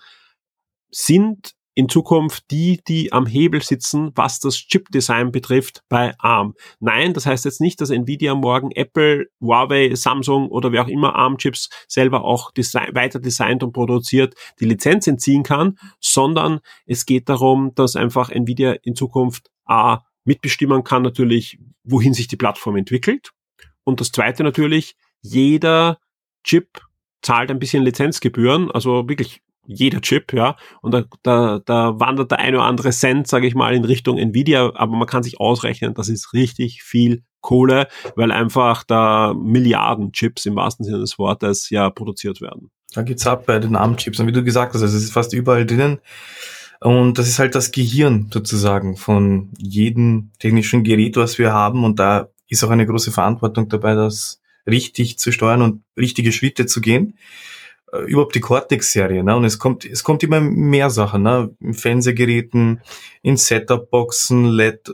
sind in Zukunft die, die am Hebel sitzen, was das Chip-Design betrifft bei ARM. Nein, das heißt jetzt nicht, dass Nvidia morgen Apple, Huawei, Samsung oder wer auch immer ARM-Chips selber auch design, weiter designt und produziert, die Lizenz entziehen kann, sondern es geht darum, dass einfach Nvidia in Zukunft A mitbestimmen kann natürlich, wohin sich die Plattform entwickelt. Und das zweite natürlich, jeder Chip zahlt ein bisschen Lizenzgebühren, also wirklich jeder Chip, ja, und da, da, da wandert der eine oder andere Cent, sage ich mal, in Richtung Nvidia, aber man kann sich ausrechnen, das ist richtig viel Kohle, weil einfach da Milliarden Chips im wahrsten Sinne des Wortes ja produziert werden. Da geht's ab bei den ARM-Chips. Und wie du gesagt hast, es ist fast überall drinnen. Und das ist halt das Gehirn sozusagen von jedem technischen Gerät, was wir haben. Und da ist auch eine große Verantwortung dabei, dass richtig zu steuern und richtige Schritte zu gehen. Äh, überhaupt die Cortex-Serie, ne? Und es kommt, es kommt immer mehr Sachen, ne? In Fernsehgeräten, in Setup-Boxen,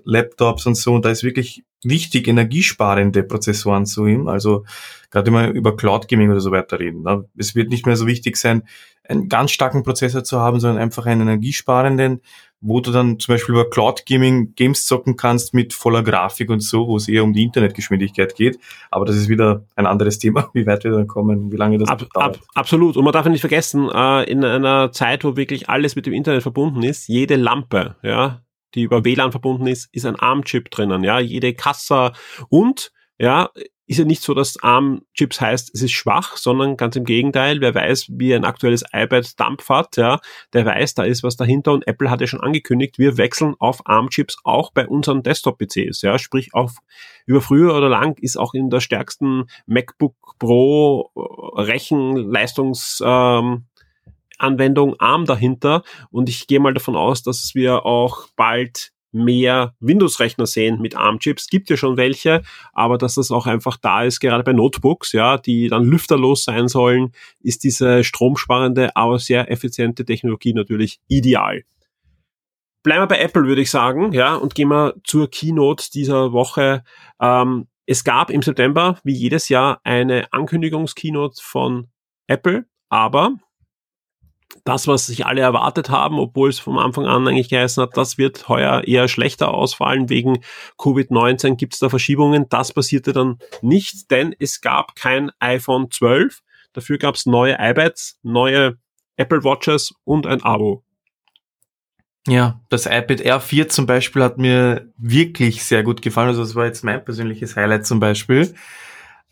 Laptops und so. Und da ist wirklich wichtig, energiesparende Prozessoren zu ihm. Also gerade immer über Cloud Gaming oder so weiter reden. Ne? Es wird nicht mehr so wichtig sein, einen ganz starken Prozessor zu haben, sondern einfach einen energiesparenden, wo du dann zum Beispiel über Cloud Gaming Games zocken kannst mit voller Grafik und so, wo es eher um die Internetgeschwindigkeit geht. Aber das ist wieder ein anderes Thema, wie weit wir dann kommen, wie lange das ab, dauert. Ab, absolut. Und man darf nicht vergessen, äh, in einer Zeit, wo wirklich alles mit dem Internet verbunden ist, jede Lampe, ja, die über WLAN verbunden ist, ist ein ARM-Chip drinnen, ja, jede Kasse und ja, ist ja nicht so, dass ARM-Chips heißt, es ist schwach, sondern ganz im Gegenteil, wer weiß, wie ein aktuelles iPad Dampf hat, ja, der weiß, da ist was dahinter und Apple hat ja schon angekündigt, wir wechseln auf ARM-Chips auch bei unseren Desktop-PCs, ja, sprich auf, über früher oder lang ist auch in der stärksten MacBook Pro äh, Rechenleistungs, ähm, Anwendung ARM dahinter und ich gehe mal davon aus, dass wir auch bald mehr Windows-Rechner sehen mit ARM-Chips. Gibt ja schon welche, aber dass das auch einfach da ist, gerade bei Notebooks, ja, die dann lüfterlos sein sollen, ist diese stromsparende, aber sehr effiziente Technologie natürlich ideal. Bleiben wir bei Apple, würde ich sagen, ja, und gehen wir zur Keynote dieser Woche. Ähm, es gab im September, wie jedes Jahr, eine Ankündigungskeynote von Apple, aber das, was sich alle erwartet haben, obwohl es vom Anfang an eigentlich geheißen hat, das wird heuer eher schlechter ausfallen. Wegen Covid-19 gibt es da Verschiebungen. Das passierte dann nicht, denn es gab kein iPhone 12. Dafür gab es neue iPads, neue Apple Watches und ein Abo. Ja, das iPad Air 4 zum Beispiel hat mir wirklich sehr gut gefallen. Also das war jetzt mein persönliches Highlight zum Beispiel.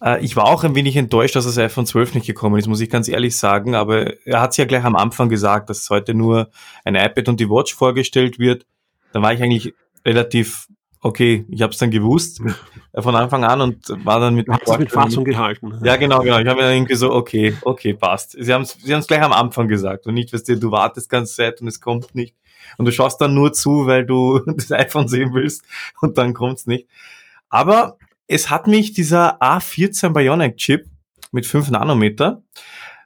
Äh, ich war auch ein wenig enttäuscht, dass das iPhone 12 nicht gekommen ist, muss ich ganz ehrlich sagen. Aber er hat es ja gleich am Anfang gesagt, dass heute nur ein iPad und die Watch vorgestellt wird. Da war ich eigentlich relativ okay, ich habe es dann gewusst von Anfang an und war dann mit, Hat's mit Fassung gehalten. Ja, genau, genau. Ich habe mir dann irgendwie so, okay, okay, passt. Sie haben es sie haben's gleich am Anfang gesagt und nicht, weißt du, du wartest ganz Zeit und es kommt nicht. Und du schaust dann nur zu, weil du das iPhone sehen willst und dann kommt's nicht. Aber es hat mich dieser A14 Bionic Chip mit 5 Nanometer,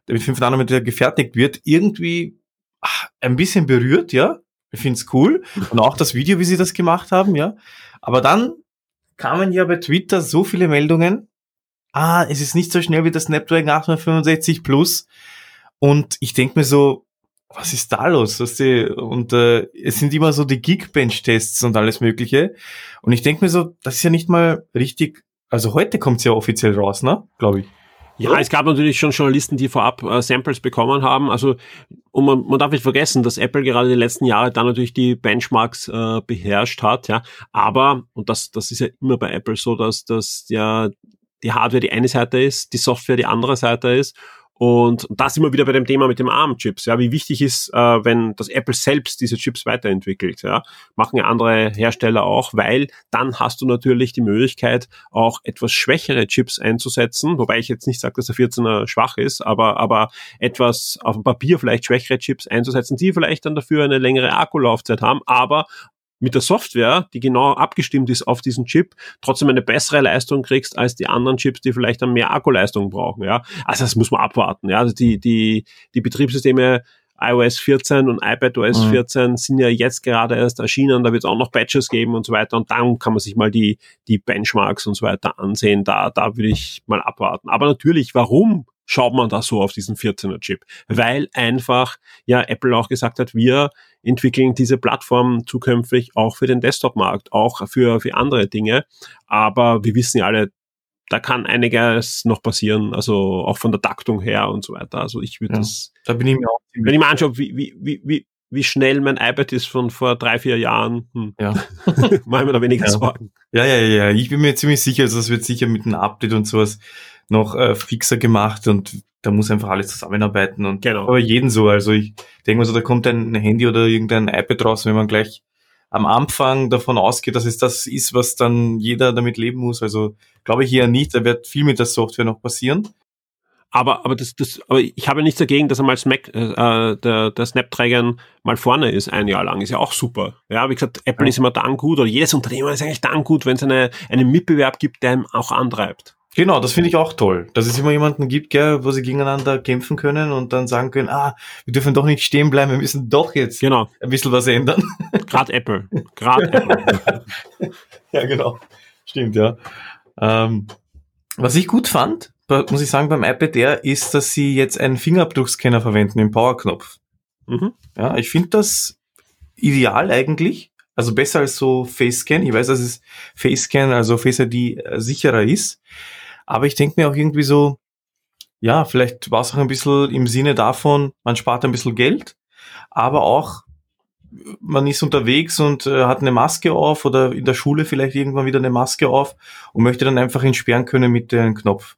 der mit 5 Nanometer gefertigt wird, irgendwie ach, ein bisschen berührt, ja. Ich find's cool. Und auch das Video, wie sie das gemacht haben, ja. Aber dann kamen ja bei Twitter so viele Meldungen. Ah, es ist nicht so schnell wie das Snapdragon 865 Plus. Und ich denk mir so, was ist da los? Weißt du? Und äh, es sind immer so die Geekbench-Tests und alles Mögliche. Und ich denke mir so, das ist ja nicht mal richtig. Also heute kommt's ja offiziell raus, ne? Glaube ich. Ja, es gab natürlich schon Journalisten, die vorab äh, Samples bekommen haben. Also und man, man darf nicht vergessen, dass Apple gerade die letzten Jahre da natürlich die Benchmarks äh, beherrscht hat. Ja, aber und das das ist ja immer bei Apple so, dass dass ja die Hardware die eine Seite ist, die Software die andere Seite ist und das immer wieder bei dem Thema mit dem ARM-Chips. Ja, wie wichtig ist, äh, wenn das Apple selbst diese Chips weiterentwickelt. Ja, machen ja andere Hersteller auch, weil dann hast du natürlich die Möglichkeit, auch etwas schwächere Chips einzusetzen. Wobei ich jetzt nicht sage, dass der 14er schwach ist, aber aber etwas auf dem Papier vielleicht schwächere Chips einzusetzen, die vielleicht dann dafür eine längere Akkulaufzeit haben, aber mit der Software, die genau abgestimmt ist auf diesen Chip, trotzdem eine bessere Leistung kriegst als die anderen Chips, die vielleicht dann mehr Akkuleistung brauchen. Ja, also das muss man abwarten. Ja, also die die die Betriebssysteme iOS 14 und iPadOS mhm. 14 sind ja jetzt gerade erst erschienen, da wird es auch noch Patches geben und so weiter und dann kann man sich mal die, die Benchmarks und so weiter ansehen, da, da würde ich mal abwarten. Aber natürlich, warum schaut man da so auf diesen 14er Chip? Weil einfach, ja, Apple auch gesagt hat, wir entwickeln diese Plattform zukünftig auch für den Desktop-Markt, auch für, für andere Dinge. Aber wir wissen ja alle, da kann einiges noch passieren, also auch von der Taktung her und so weiter. Also ich würde ja, das, da bin ich mir auch wenn ich mir anschaue, wie, wie, wie, wie, schnell mein iPad ist von vor drei, vier Jahren, hm. ja. mache ich mir da weniger ja. Sorgen. Ja, ja, ja, ich bin mir ziemlich sicher, also das wird sicher mit einem Update und sowas noch äh, fixer gemacht und da muss einfach alles zusammenarbeiten und genau. aber jeden so. Also ich denke mal so, da kommt ein Handy oder irgendein iPad raus, wenn man gleich am Anfang davon ausgeht, dass es das ist, was dann jeder damit leben muss. Also glaube ich eher nicht. Da wird viel mit der Software noch passieren. Aber, aber das, das, aber ich habe nichts dagegen, dass einmal Smack, äh, der, der Snapdragon mal vorne ist, ein Jahr lang. Ist ja auch super. Ja, wie gesagt, Apple ja. ist immer dann gut oder jedes Unternehmen ist eigentlich dann gut, wenn es eine, einen Mitbewerb gibt, der ihm auch antreibt. Genau, das finde ich auch toll, dass es immer jemanden gibt, gell, wo sie gegeneinander kämpfen können und dann sagen können, ah, wir dürfen doch nicht stehen bleiben, wir müssen doch jetzt genau. ein bisschen was ändern. Gerade Apple. Gerade Apple. ja, genau. Stimmt, ja. Ähm, was ich gut fand, muss ich sagen, beim iPad Air, ist, dass sie jetzt einen Fingerabdruckscanner verwenden im Powerknopf. Mhm. Ja, ich finde das ideal eigentlich. Also besser als so Face Scan. Ich weiß, dass es Face Scan, also Face ID äh, sicherer ist. Aber ich denke mir auch irgendwie so, ja, vielleicht war es auch ein bisschen im Sinne davon, man spart ein bisschen Geld, aber auch man ist unterwegs und äh, hat eine Maske auf oder in der Schule vielleicht irgendwann wieder eine Maske auf und möchte dann einfach entsperren können mit dem Knopf.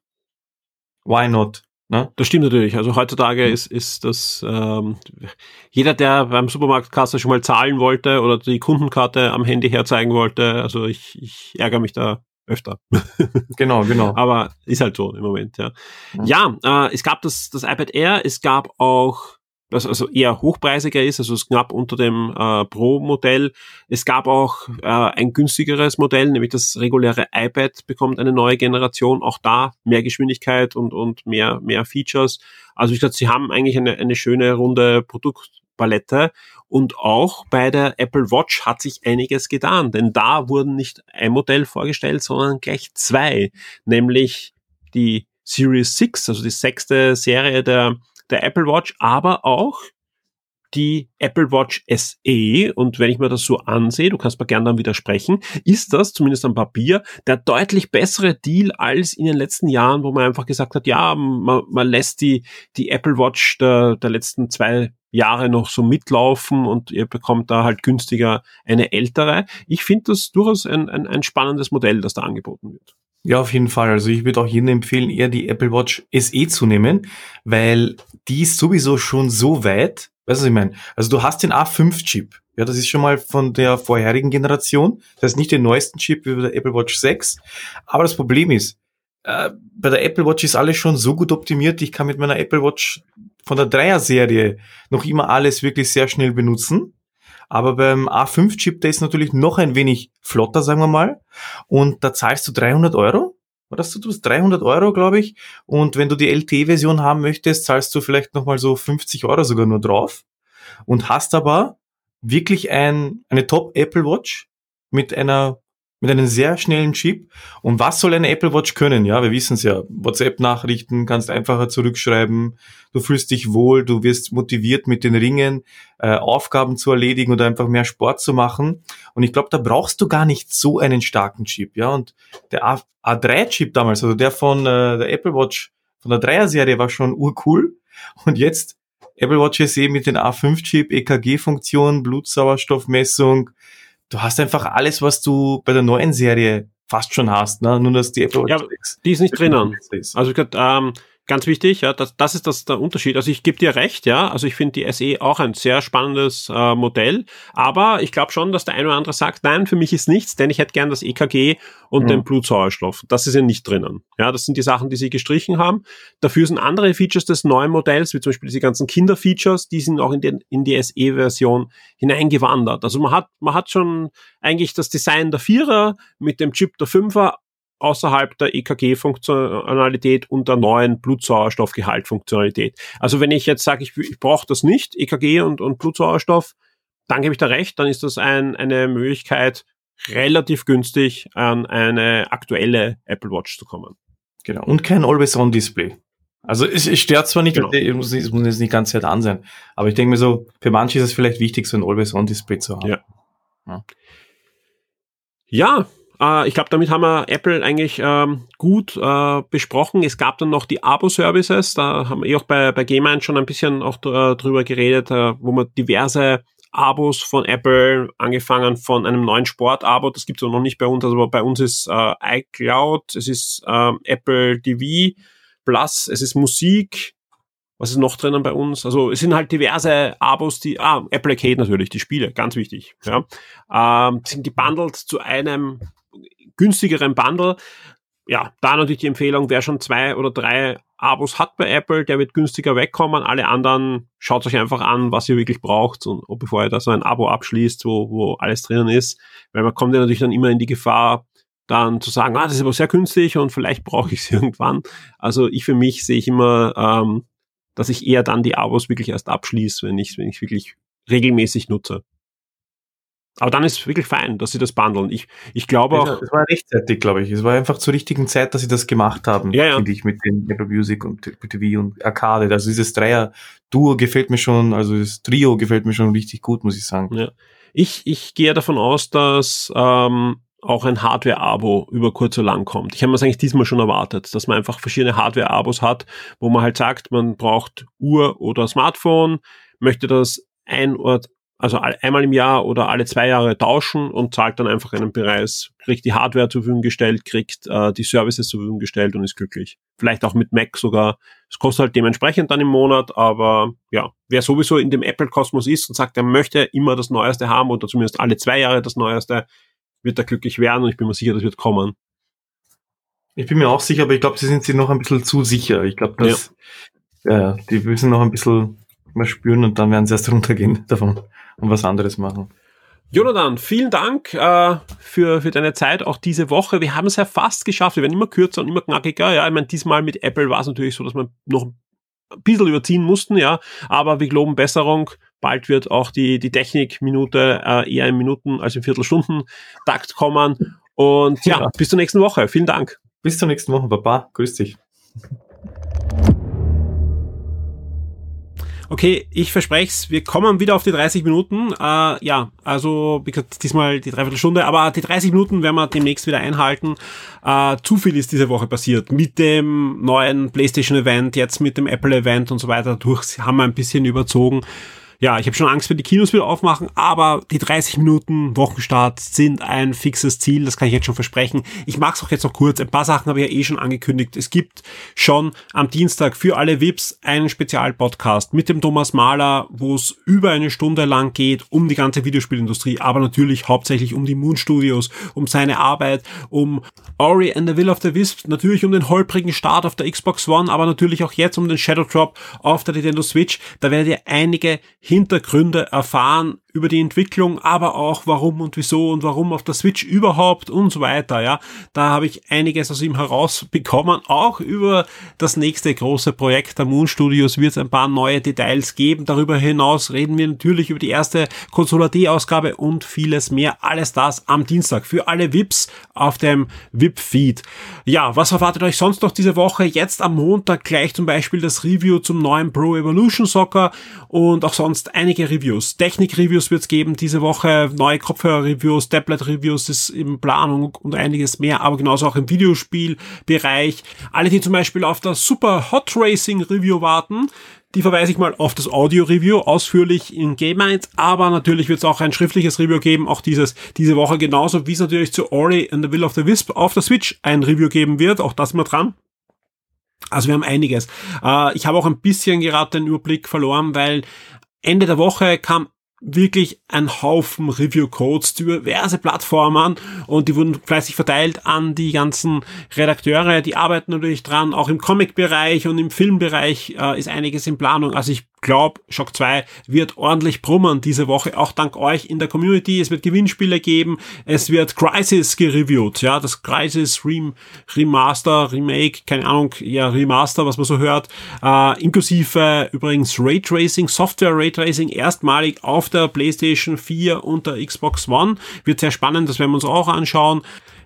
Why not? Ne? Das stimmt natürlich. Also heutzutage ist, ist das ähm, jeder, der beim Supermarktkasse schon mal zahlen wollte oder die Kundenkarte am Handy herzeigen wollte, also ich, ich ärgere mich da öfter. genau, genau. Aber ist halt so im Moment, ja. Ja, äh, es gab das, das iPad Air, es gab auch das also eher hochpreisiger ist, also ist knapp unter dem äh, Pro-Modell. Es gab auch äh, ein günstigeres Modell, nämlich das reguläre iPad bekommt eine neue Generation, auch da mehr Geschwindigkeit und, und mehr, mehr Features. Also ich glaube, sie haben eigentlich eine, eine schöne runde Produktpalette und auch bei der Apple Watch hat sich einiges getan, denn da wurden nicht ein Modell vorgestellt, sondern gleich zwei, nämlich die Series 6, also die sechste Serie der der Apple Watch, aber auch die Apple Watch SE. Und wenn ich mir das so ansehe, du kannst mir gerne dann widersprechen, ist das zumindest am Papier der deutlich bessere Deal als in den letzten Jahren, wo man einfach gesagt hat, ja, man, man lässt die, die Apple Watch der, der letzten zwei Jahre noch so mitlaufen und ihr bekommt da halt günstiger eine ältere. Ich finde das durchaus ein, ein, ein spannendes Modell, das da angeboten wird. Ja, auf jeden Fall. Also ich würde auch jedem empfehlen, eher die Apple Watch SE zu nehmen, weil die ist sowieso schon so weit. Weißt du, was ich meine? Also du hast den A5-Chip. Ja, das ist schon mal von der vorherigen Generation. Das heißt nicht den neuesten Chip wie bei der Apple Watch 6. Aber das Problem ist, äh, bei der Apple Watch ist alles schon so gut optimiert. Ich kann mit meiner Apple Watch von der Dreier-Serie noch immer alles wirklich sehr schnell benutzen. Aber beim A5-Chip, der ist natürlich noch ein wenig flotter, sagen wir mal. Und da zahlst du 300 Euro. Oder du tust 300 Euro, glaube ich. Und wenn du die LTE-Version haben möchtest, zahlst du vielleicht nochmal so 50 Euro sogar nur drauf. Und hast aber wirklich ein, eine Top Apple Watch mit einer mit einem sehr schnellen Chip. Und was soll eine Apple Watch können? Ja, wir wissen es ja. WhatsApp-Nachrichten kannst einfacher zurückschreiben. Du fühlst dich wohl, du wirst motiviert mit den Ringen, äh, Aufgaben zu erledigen oder einfach mehr Sport zu machen. Und ich glaube, da brauchst du gar nicht so einen starken Chip. Ja, und der A A3-Chip damals, also der von äh, der Apple Watch von der Dreier-Serie war schon urcool. Und jetzt Apple Watch SE mit den A5-Chip, EKG-Funktion, Blutsauerstoffmessung, du hast einfach alles, was du bei der neuen Serie fast schon hast, ne? nur dass die Apple Watch ja, die ist nicht drinnen. Also ich glaub, ähm, Ganz wichtig, ja, das, das ist das der Unterschied. Also ich gebe dir recht, ja, also ich finde die SE auch ein sehr spannendes äh, Modell, aber ich glaube schon, dass der eine oder andere sagt, nein, für mich ist nichts, denn ich hätte gern das EKG und mhm. den Blutsauerstoff. Das ist ja nicht drinnen. Ja, das sind die Sachen, die sie gestrichen haben. Dafür sind andere Features des neuen Modells, wie zum Beispiel diese ganzen Kinderfeatures, die sind auch in, den, in die SE-Version hineingewandert. Also man hat, man hat schon eigentlich das Design der Vierer mit dem Chip der Fünfer außerhalb der EKG-Funktionalität und der neuen Blutsauerstoffgehalt-Funktionalität. Also wenn ich jetzt sage, ich, ich brauche das nicht, EKG und, und Blutsauerstoff, dann gebe ich da recht, dann ist das ein, eine Möglichkeit, relativ günstig an eine aktuelle Apple Watch zu kommen. Genau. Und kein Always-On-Display. Also es, es stört zwar nicht, genau. es, muss, es muss jetzt nicht ganz an sein, aber ich denke mir so, für manche ist es vielleicht wichtig, so ein Always-On-Display zu haben. Ja. ja. Ja, äh, ich glaube, damit haben wir Apple eigentlich ähm, gut äh, besprochen. Es gab dann noch die Abo-Services, da haben wir eh auch bei, bei Game schon ein bisschen auch äh, drüber geredet, äh, wo man diverse Abos von Apple, angefangen von einem neuen Sport-Abo, das gibt es noch nicht bei uns, also bei uns ist äh, iCloud, es ist äh, Apple TV Plus, es ist Musik, was ist noch drinnen bei uns? Also es sind halt diverse Abos, die, ah, Apple Arcade natürlich, die Spiele, ganz wichtig, ja, ähm, sind gebundelt zu einem günstigeren Bundle. Ja, da natürlich die Empfehlung, wer schon zwei oder drei Abos hat bei Apple, der wird günstiger wegkommen. Alle anderen schaut euch einfach an, was ihr wirklich braucht und bevor ihr da so ein Abo abschließt, wo, wo alles drinnen ist. Weil man kommt ja natürlich dann immer in die Gefahr, dann zu sagen, ah, das ist aber sehr günstig und vielleicht brauche ich es irgendwann. Also ich für mich sehe ich immer, ähm, dass ich eher dann die Abos wirklich erst abschließe, wenn ich wenn ich wirklich regelmäßig nutze. Aber dann ist es wirklich fein, dass sie das bundeln. Ich, ich glaube auch. Es war rechtzeitig, glaube ich. Es war einfach zur richtigen Zeit, dass sie das gemacht haben, ja, ja. finde ich, mit dem Apple Music und TV und Arcade. Also dieses Dreier-Duo gefällt mir schon, also das Trio gefällt mir schon richtig gut, muss ich sagen. Ja. Ich, ich gehe davon aus, dass ähm, auch ein Hardware-Abo über kurz oder lang kommt. Ich habe mir das eigentlich diesmal schon erwartet, dass man einfach verschiedene Hardware-Abos hat, wo man halt sagt, man braucht Uhr oder Smartphone, möchte das ein Ort also einmal im Jahr oder alle zwei Jahre tauschen und zahlt dann einfach einen Preis, kriegt die Hardware zur Verfügung gestellt, kriegt äh, die Services zur Verfügung gestellt und ist glücklich. Vielleicht auch mit Mac sogar. Es kostet halt dementsprechend dann im Monat, aber ja, wer sowieso in dem Apple-Kosmos ist und sagt, er möchte immer das Neueste haben oder zumindest alle zwei Jahre das Neueste, wird er glücklich werden und ich bin mir sicher, das wird kommen. Ich bin mir auch sicher, aber ich glaube, sie sind sich noch ein bisschen zu sicher. Ich glaube, dass ja. ja, die müssen noch ein bisschen mal spüren und dann werden sie erst runtergehen davon und was anderes machen. Jonathan, vielen Dank äh, für, für deine Zeit auch diese Woche. Wir haben es ja fast geschafft. Wir werden immer kürzer und immer knackiger. Ja, ich meine, diesmal mit Apple war es natürlich so, dass wir noch ein bisschen überziehen mussten, ja. Aber wir glauben Besserung. Bald wird auch die, die Technikminute äh, eher in Minuten als in Viertelstunden Takt kommen. Und ja, ja, bis zur nächsten Woche. Vielen Dank. Bis zur nächsten Woche, Papa. Grüß dich. Okay, ich verspreche es, wir kommen wieder auf die 30 Minuten. Äh, ja, also wie gesagt, diesmal die Dreiviertelstunde, aber die 30 Minuten werden wir demnächst wieder einhalten. Äh, zu viel ist diese Woche passiert. Mit dem neuen PlayStation-Event, jetzt mit dem Apple-Event und so weiter. Durch haben wir ein bisschen überzogen ja, ich habe schon Angst, wenn die Kinos wieder aufmachen, aber die 30 Minuten Wochenstart sind ein fixes Ziel, das kann ich jetzt schon versprechen. Ich mache es auch jetzt noch kurz. Ein paar Sachen habe ich ja eh schon angekündigt. Es gibt schon am Dienstag für alle VIPs einen Spezialpodcast mit dem Thomas Mahler, wo es über eine Stunde lang geht um die ganze Videospielindustrie, aber natürlich hauptsächlich um die Moon Studios, um seine Arbeit, um Ori and the Will of the Wisp, natürlich um den holprigen Start auf der Xbox One, aber natürlich auch jetzt um den Shadow Drop auf der Nintendo Switch. Da werdet ihr einige Hintergründe erfahren über die Entwicklung, aber auch warum und wieso und warum auf der Switch überhaupt und so weiter, ja. Da habe ich einiges aus ihm herausbekommen. Auch über das nächste große Projekt der Moon Studios wird es ein paar neue Details geben. Darüber hinaus reden wir natürlich über die erste Consola D-Ausgabe und vieles mehr. Alles das am Dienstag für alle VIPs auf dem VIP-Feed. Ja, was erwartet euch sonst noch diese Woche? Jetzt am Montag gleich zum Beispiel das Review zum neuen Pro Evolution Soccer und auch sonst einige Reviews. Technik-Reviews wird es geben diese Woche, neue Kopfhörer-Reviews, Tablet-Reviews ist in Planung und einiges mehr, aber genauso auch im Videospielbereich. Alle, die zum Beispiel auf das Super Hot Racing Review warten, die verweise ich mal auf das Audio-Review, ausführlich in Game Minds, aber natürlich wird es auch ein schriftliches Review geben, auch dieses diese Woche genauso, wie es natürlich zu Ori and the Will of the Wisp auf der Switch ein Review geben wird, auch das mal dran. Also wir haben einiges. Äh, ich habe auch ein bisschen gerade den Überblick verloren, weil Ende der Woche kam wirklich ein Haufen Review-Codes zu diverse Plattformen und die wurden fleißig verteilt an die ganzen Redakteure, die arbeiten natürlich dran, auch im Comic-Bereich und im Filmbereich äh, ist einiges in Planung. Also ich glaube, Shock 2 wird ordentlich brummen diese Woche, auch dank euch in der Community. Es wird Gewinnspiele geben, es wird Crisis gereviewt, ja, das Crisis Rem Remaster, Remake, keine Ahnung, ja, Remaster, was man so hört, äh, inklusive übrigens Raytracing, Software Raytracing, erstmalig auf der PlayStation 4 und der Xbox One. Wird sehr spannend, das werden wir uns auch anschauen.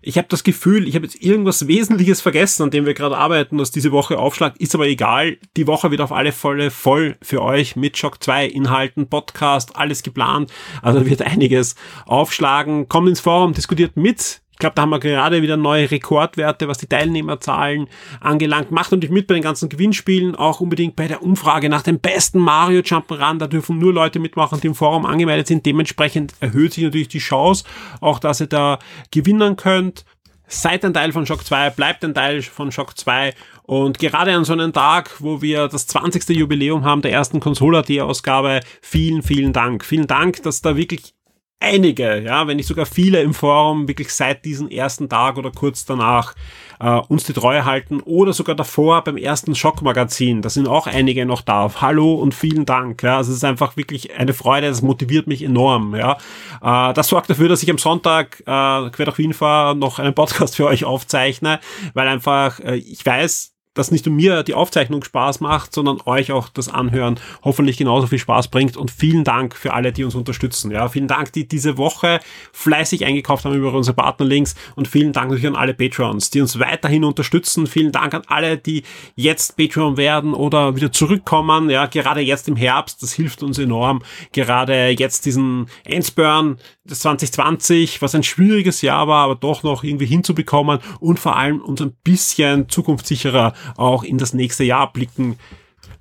Ich habe das Gefühl, ich habe jetzt irgendwas Wesentliches vergessen, an dem wir gerade arbeiten, das diese Woche aufschlagt. Ist aber egal. Die Woche wird auf alle Fälle voll für euch mit Shock 2 Inhalten, Podcast, alles geplant. Also wird einiges aufschlagen. Kommt ins Forum, diskutiert mit. Ich glaube, da haben wir gerade wieder neue Rekordwerte, was die Teilnehmerzahlen angelangt. Macht natürlich mit bei den ganzen Gewinnspielen, auch unbedingt bei der Umfrage nach dem besten Mario Jump'n'Run. Da dürfen nur Leute mitmachen, die im Forum angemeldet sind. Dementsprechend erhöht sich natürlich die Chance, auch dass ihr da gewinnen könnt. Seid ein Teil von Shock 2, bleibt ein Teil von Shock 2 und gerade an so einem Tag, wo wir das 20. Jubiläum haben der ersten Consola-D-Ausgabe, vielen, vielen Dank. Vielen Dank, dass da wirklich einige, ja, wenn nicht sogar viele im Forum wirklich seit diesem ersten Tag oder kurz danach äh, uns die Treue halten oder sogar davor beim ersten Schockmagazin. Da sind auch einige noch da. Hallo und vielen Dank. Ja, also es ist einfach wirklich eine Freude. Das motiviert mich enorm. Ja, äh, das sorgt dafür, dass ich am Sonntag äh, quer durch Wien fahre, noch einen Podcast für euch aufzeichne, weil einfach äh, ich weiß, dass nicht nur mir die Aufzeichnung Spaß macht, sondern euch auch das Anhören hoffentlich genauso viel Spaß bringt. Und vielen Dank für alle, die uns unterstützen. Ja, vielen Dank, die diese Woche fleißig eingekauft haben über unsere Partnerlinks und vielen Dank natürlich an alle Patrons, die uns weiterhin unterstützen. Vielen Dank an alle, die jetzt Patreon werden oder wieder zurückkommen. Ja, gerade jetzt im Herbst, das hilft uns enorm. Gerade jetzt diesen Endspurn des 2020, was ein schwieriges Jahr war, aber doch noch irgendwie hinzubekommen und vor allem uns ein bisschen zukunftssicherer auch in das nächste Jahr blicken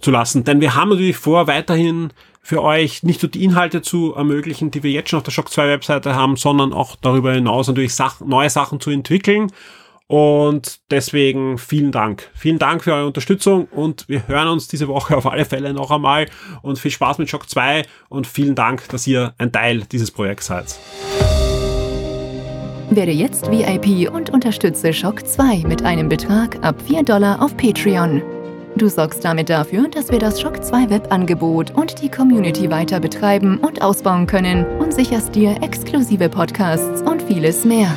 zu lassen. Denn wir haben natürlich vor, weiterhin für euch nicht nur die Inhalte zu ermöglichen, die wir jetzt schon auf der Shock 2 Webseite haben, sondern auch darüber hinaus natürlich Sachen, neue Sachen zu entwickeln. Und deswegen vielen Dank. Vielen Dank für eure Unterstützung und wir hören uns diese Woche auf alle Fälle noch einmal und viel Spaß mit Shock 2 und vielen Dank, dass ihr ein Teil dieses Projekts seid. Werde jetzt VIP und unterstütze Shock 2 mit einem Betrag ab 4 Dollar auf Patreon. Du sorgst damit dafür, dass wir das Shock 2 Webangebot und die Community weiter betreiben und ausbauen können und sicherst dir exklusive Podcasts und vieles mehr.